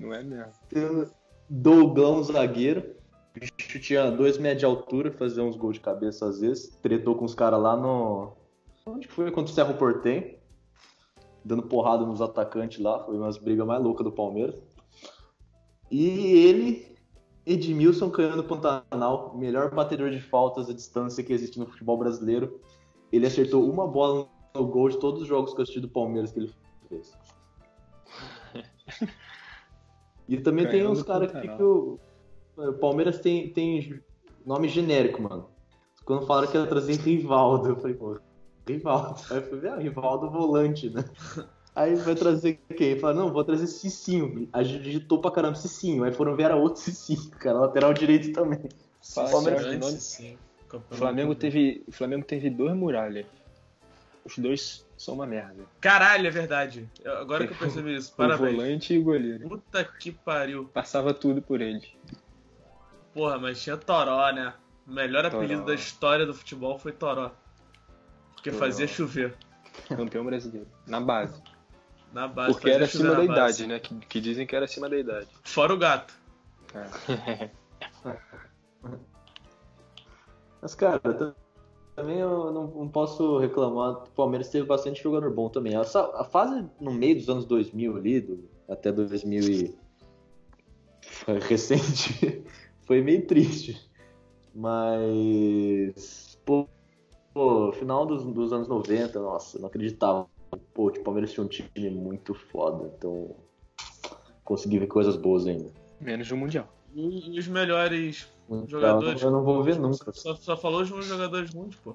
Não é mesmo. Dougão, zagueiro. O bicho tinha dois metros de altura, fazia uns gols de cabeça às vezes. Tretou com os caras lá no. Onde que foi? Contra o Cerro Portem. Dando porrada nos atacantes lá. Foi umas brigas mais loucas do Palmeiras. E ele, Edmilson Canhano Pantanal, melhor batedor de faltas à distância que existe no futebol brasileiro. Ele acertou uma bola no gol de todos os jogos que eu assisti do Palmeiras que ele fez. E também tem Canhano uns caras que Pantanal. o o Palmeiras tem, tem nome genérico, mano. Quando falaram que ia trazer Rivaldo, eu falei, pô, Rivaldo. Aí eu falei, ah, Rivaldo volante, né? Aí vai trazer quem? Falaram, não, vou trazer Cicinho. A gente digitou pra caramba Cicinho. Aí foram ver era outro Cicinho, cara, lateral direito também. Fala, Palmeiras-. O Flamengo teve, o Flamengo teve dois muralhas. Os dois são uma merda. Caralho, é verdade. Agora que eu percebi isso. O Parabéns. volante e o goleiro. Puta que pariu. Passava tudo por eles. Porra, mas tinha Toró, né? O melhor Toró. apelido da história do futebol foi Toró. Porque Toró. fazia chover. Campeão brasileiro. Na base. Na base. Porque era acima da base. idade, né? Que, que dizem que era acima da idade. Fora o gato. Mas, cara, também eu não, não posso reclamar. O Palmeiras teve bastante jogador bom também. Essa, a fase no meio dos anos 2000 ali, do- até 2000 e... recente, foi meio triste. Mas, pô, pô, final dos, dos anos 90, nossa, não acreditava. Pô, o Palmeiras tinha um time muito foda, então consegui ver coisas boas ainda. Menos no Mundial. E, e os melhores Então, jogadores. eu não vou ver nunca. Só, só falou os jogadores ruins, pô.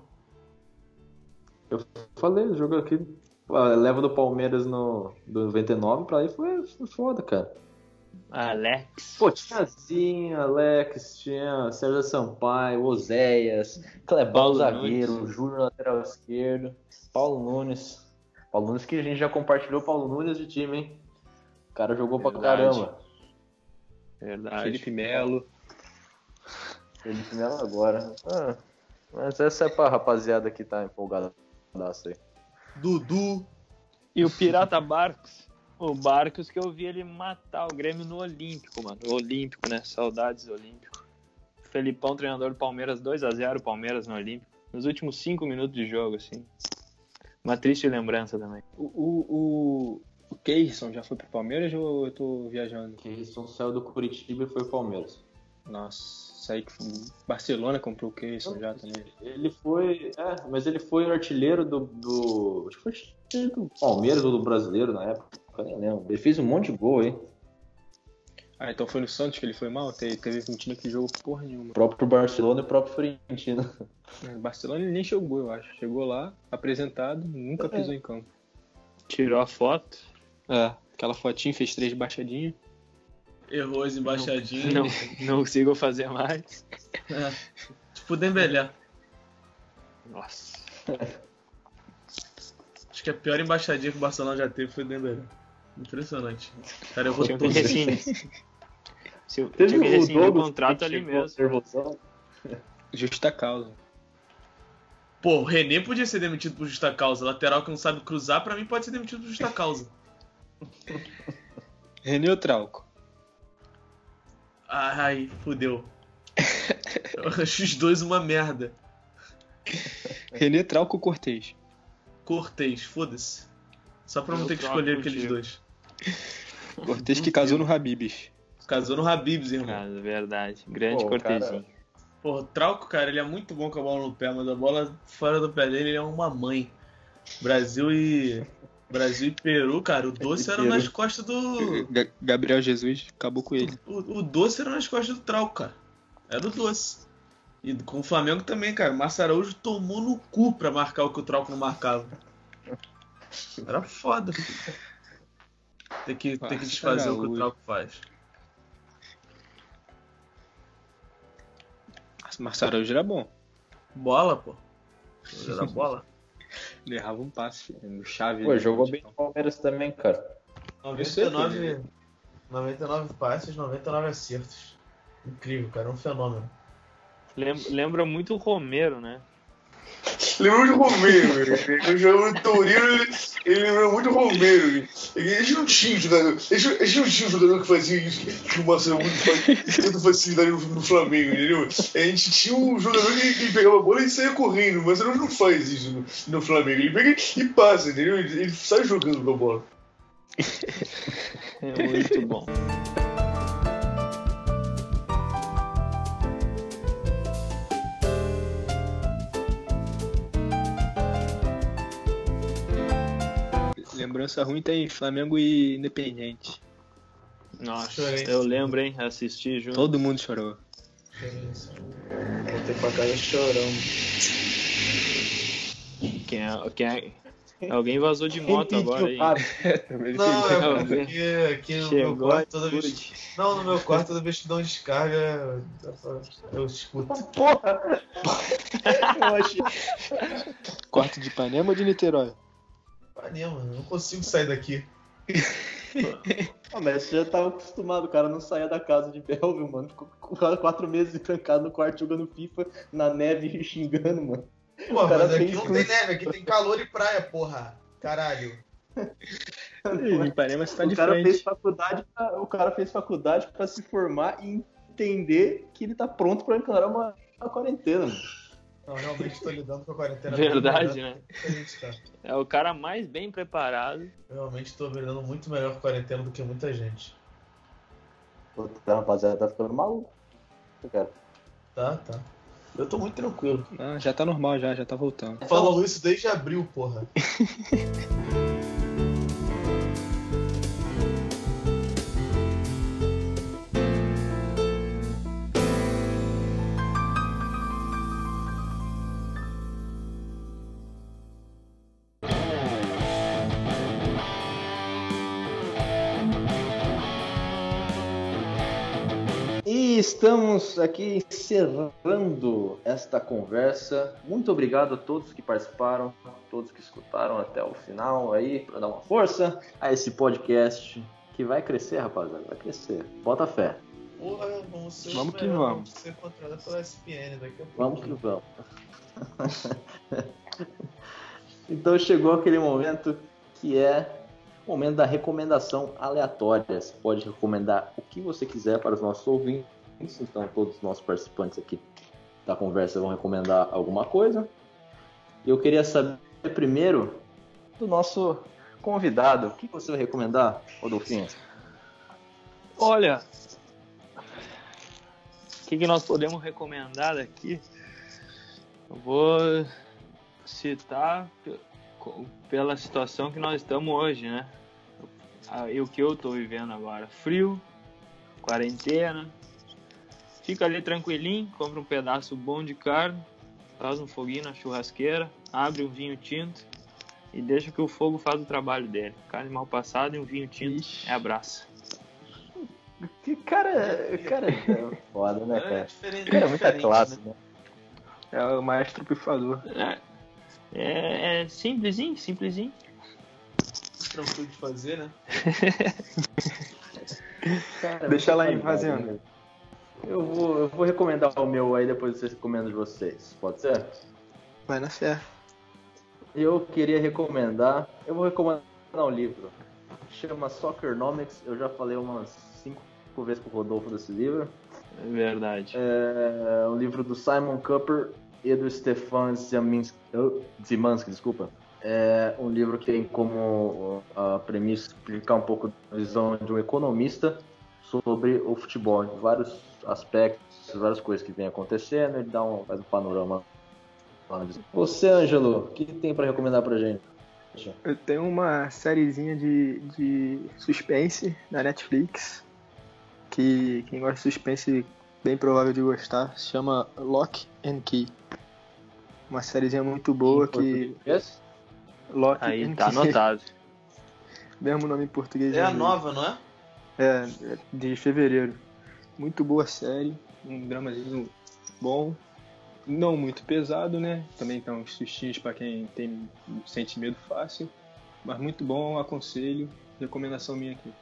Falei, o jogo aqui, leva do Palmeiras no do 99 pra aí foi, foi foda, cara. Alex. Pô, tinha Zinho, Alex, tinha Sérgio Sampaio, Oséias, Clebão zagueiro, Nunes. Júnior lateral esquerdo, Paulo Nunes. Paulo Nunes que a gente já compartilhou Paulo Nunes de time, hein? O cara jogou pra Verdade. caramba. Verdade. Felipe Melo. Felipe Melo agora. Ah, mas essa é pra rapaziada que tá empolgada aí. Dudu. E o Pirata Barcos. O Barcos que eu vi ele matar o Grêmio no Olímpico, mano. O Olímpico, né? Saudades do Olímpico. Felipão, treinador do Palmeiras, 2x0 Palmeiras no Olímpico. Nos últimos 5 minutos de jogo, assim. Uma triste lembrança também. O, o, o, o Keirson já foi pro Palmeiras ou eu tô viajando? Isso saiu do Curitiba e foi o Palmeiras. Nossa, isso aí que Barcelona comprou o Keirson já também. Ele foi. É, mas ele foi o artilheiro do. do acho que foi artilheiro do Palmeiras ou do brasileiro na época. eu Nem lembro. Ele fez um monte de gol, hein? Ah, então foi no Santos que ele foi mal? Teve, teve um time que jogou porra nenhuma. O próprio Barcelona e o próprio Fiorentina. É, Barcelona ele nem jogou, eu acho. Chegou lá, apresentado, nunca pisou em campo. Tirou a foto. É, aquela fotinha, fez três baixadinhas. Errou as embaixadinhas. Não, não consigo fazer mais. É. Tipo o Dembélé. Nossa. Acho que a pior embaixadinha que o Barcelona já teve foi o Dembélé. Impressionante. O cara errou Tinha que tudo. rescindir. Se eu- Tinha que rescindir o contrato ali mesmo. Justa causa. Pô, o René podia ser demitido por justa causa. Lateral que não sabe cruzar, pra mim pode ser demitido por justa causa. René ou Trauco? Ai, fudeu. Eu acho os dois uma merda. René, Trauco ou Cortez? Cortez, foda-se. Só pra não Eu ter que escolher aqueles contigo. dois. Cortez que casou no Habibs. Casou no Habibs, irmão. Cara, verdade. Grande Pô, cortezinho. Porra, o Trauco, cara, ele é muito bom com a bola no pé, mas a bola fora do pé dele ele é uma mãe. Brasil e. Brasil e Peru, cara, o doce era nas costas do. Ga- Gabriel Jesus acabou com ele. O, o doce era nas costas do Trauco, cara. Era o doce. E com o Flamengo também, cara. O Márcio Araújo tomou no cu pra marcar o que o Trauco não marcava. Era foda. Tem que, tem que Márcio desfazer o que o Araújo. Trauco faz. Marcelo Araújo era bom. Bola, pô. Era bola. Ele errava um passe no chave. Pô, né? jogou bem no Palmeiras também, cara. 99, 99 passes, 99 acertos. Incrível, cara, um fenômeno. Lem- Lembra muito o Romero, né? Lembrou de Romero, jogava no Torino, ele, ele lembrou muito Romero. Eles não tinham jogador. Eles, eles não tinham jogador que fazia isso que o Marcelo muito tanta facilidade no, no Flamengo, entendeu? A gente tinha um jogador que, que pegava a bola e saía correndo. O Marcelo não faz isso no, no Flamengo. Ele pega e passa, entendeu? Ele, ele sai jogando com a bola. É muito bom. Lembrança ruim tem Flamengo e Independente. Nossa, Chorei. eu lembro, hein? Assisti junto. Todo mundo chorou. Voltei pra casa chorando. Quem é, quem é- Alguém vazou de moto Quem agora aí. Não, é porque aqui no meu Chegou quarto toda vez. atitude. Não, no meu quarto toda vez que dão descarga, eu escuto. porra! Eu achei. Quarto de Ipanema ou de Niterói? Ipanema, eu não consigo sair daqui. Ah, mas você já tava acostumado, o cara não saía da casa de Belleville, mano. Ficou qu- quatro meses trancado no quarto jogando FIFA na neve e xingando, mano. Pô, O cara mas aqui não tem neve, aqui tem calor e praia, porra. Caralho. Em Ipanema você tá o de cara frente. fez faculdade, pra, o cara fez faculdade para se formar e entender que ele tá pronto pra encarar uma, uma quarentena, mano. Não, realmente tô lidando com a quarentena. Verdade, né? tá. É o cara mais bem preparado. Eu Realmente tô lidando muito melhor com a quarentena do que muita gente. Puta, rapaziada, tá ficando maluco. Cara. Tá, tá. Eu tô muito tranquilo. Ah, já tá normal, já, já tá voltando. Falam isso desde abril, porra. estamos aqui encerrando esta conversa. Muito obrigado a todos que participaram, todos que escutaram até o final aí, para dar uma força a esse podcast que vai crescer, rapaziada, vai crescer. Bota fé. Porra, vamos ser Vamos os que vamos. ser pela SPN daqui a pouco. Vamos que vamos. então chegou aquele momento que é o momento da recomendação aleatória. Você pode recomendar o que você quiser para os nossos ouvintes. Então todos os nossos participantes aqui da conversa vão recomendar alguma coisa. Eu queria saber primeiro do nosso convidado. O que você vai recomendar, Rodolfinho? Olha, o que, que nós podemos recomendar daqui? Eu vou citar pela situação que nós estamos hoje, né? Ah, E o que eu estou vivendo agora. Frio, quarentena. Fica ali tranquilinho, compra um pedaço bom de carne, faz um foguinho na churrasqueira, abre um vinho tinto e deixa que o fogo faz o trabalho dele. Carne mal passada e um vinho tinto Ixi. é abraço. Que cara, cara é foda, né, É cara? diferente, O cara é muita classe, né? né? É o maestro pifador. É, é, é simplesinho, simplesinho. Tranquilo de fazer, né? Cara, Deixa lá em qualidade, fazenda. né? Eu vou, eu vou recomendar o meu aí, depois vocês recomendam de vocês. Pode ser? Vai na fé. Eu queria recomendar. Eu vou recomendar um livro. Chama Soccernomics. Eu já falei umas cinco vezes pro Rodolfo desse livro. É verdade. É um livro do Simon Cooper e do Stefan Ziminski, oh, Zimanski, desculpa. É um livro que tem como a premissa explicar um pouco a visão de um economista sobre o futebol, em vários aspectos, várias coisas que vem acontecendo, ele dá um, faz um panorama. Você, Ângelo, o que tem para recomendar pra gente? Eu tenho uma sériezinha de, de suspense na Netflix. Que quem gosta de suspense bem provável de gostar. Se chama Lock and Key. Uma sériezinha muito boa Em que. português? Lock Aí and tá Key. anotado. Mesmo nome em português. É a em nova, não é? É, de fevereiro. Muito boa série, um dramazinho bom, não muito pesado, né? Também tem uns sustinhos pra quem tem sente medo fácil, mas muito bom, aconselho, recomendação minha aqui.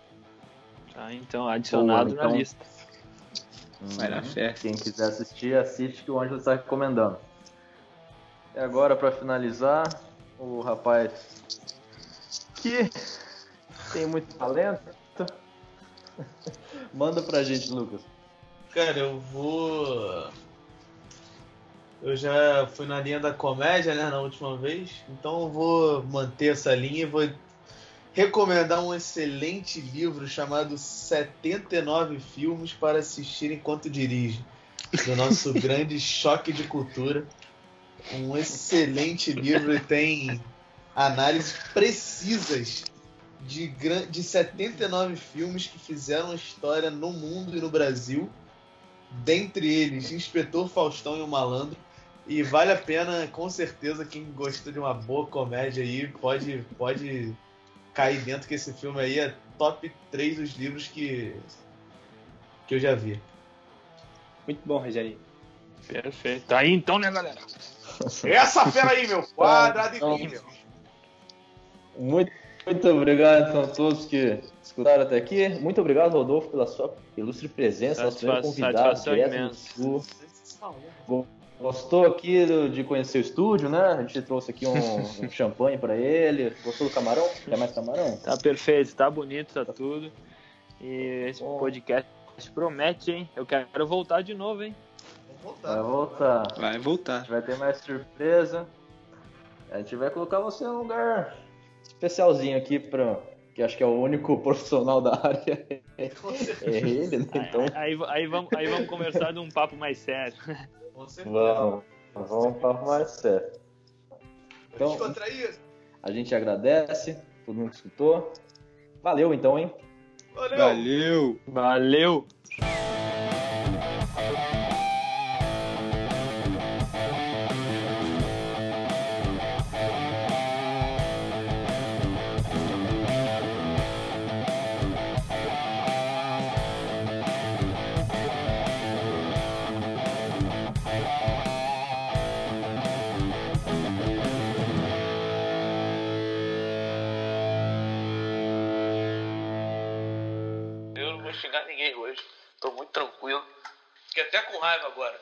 Tá, então, adicionado Boa, então. na lista. Vai na fé. Quem quiser assistir, assiste que o Ângelo está recomendando. E agora, para finalizar, o rapaz que tem muito talento. Manda pra gente, Lucas. Cara, eu vou. Eu já fui na linha da comédia, né, na última vez. Então eu vou manter essa linha e vou recomendar um excelente livro chamado 79 Filmes para Assistir Enquanto Dirige, do nosso grande choque de cultura. Um excelente livro e tem análises precisas de, de 79 filmes que fizeram história no mundo e no Brasil. Dentre eles, Inspetor Faustão e o Malandro. E vale a pena, com certeza, quem gostou de uma boa comédia aí pode, pode cair dentro que esse filme aí é top 3 dos livros que, que eu já vi. Muito bom, Rogério. Perfeito. Tá aí então, né, galera? Essa fera aí, meu quadrado Então, incrível. Muito, muito obrigado então, a todos que escutaram até aqui. Muito obrigado, Rodolfo, pela sua ilustre presença. Nosso primeiro convidado direto do. Sul. Gostou aqui do- de conhecer o estúdio, né? A gente trouxe aqui um, um champanhe pra ele. Gostou do camarão? Quer mais camarão? Tá perfeito, tá bonito, tá tudo. E esse Bom. podcast promete, hein? Eu quero voltar de novo, hein? Vamos Vai voltar. voltar. Vai voltar. Vai ter mais surpresa. A gente vai colocar você em um lugar especialzinho aqui pra. Que acho que é o único profissional da área. É ele, né? Então. Aí, aí, vamos, aí vamos conversar de um papo mais sério. Com certeza. Vamos. Vamos para mais sério. Então, a gente agradece, todo mundo que escutou. Valeu então, hein? Valeu. Valeu! Valeu! raiva agora.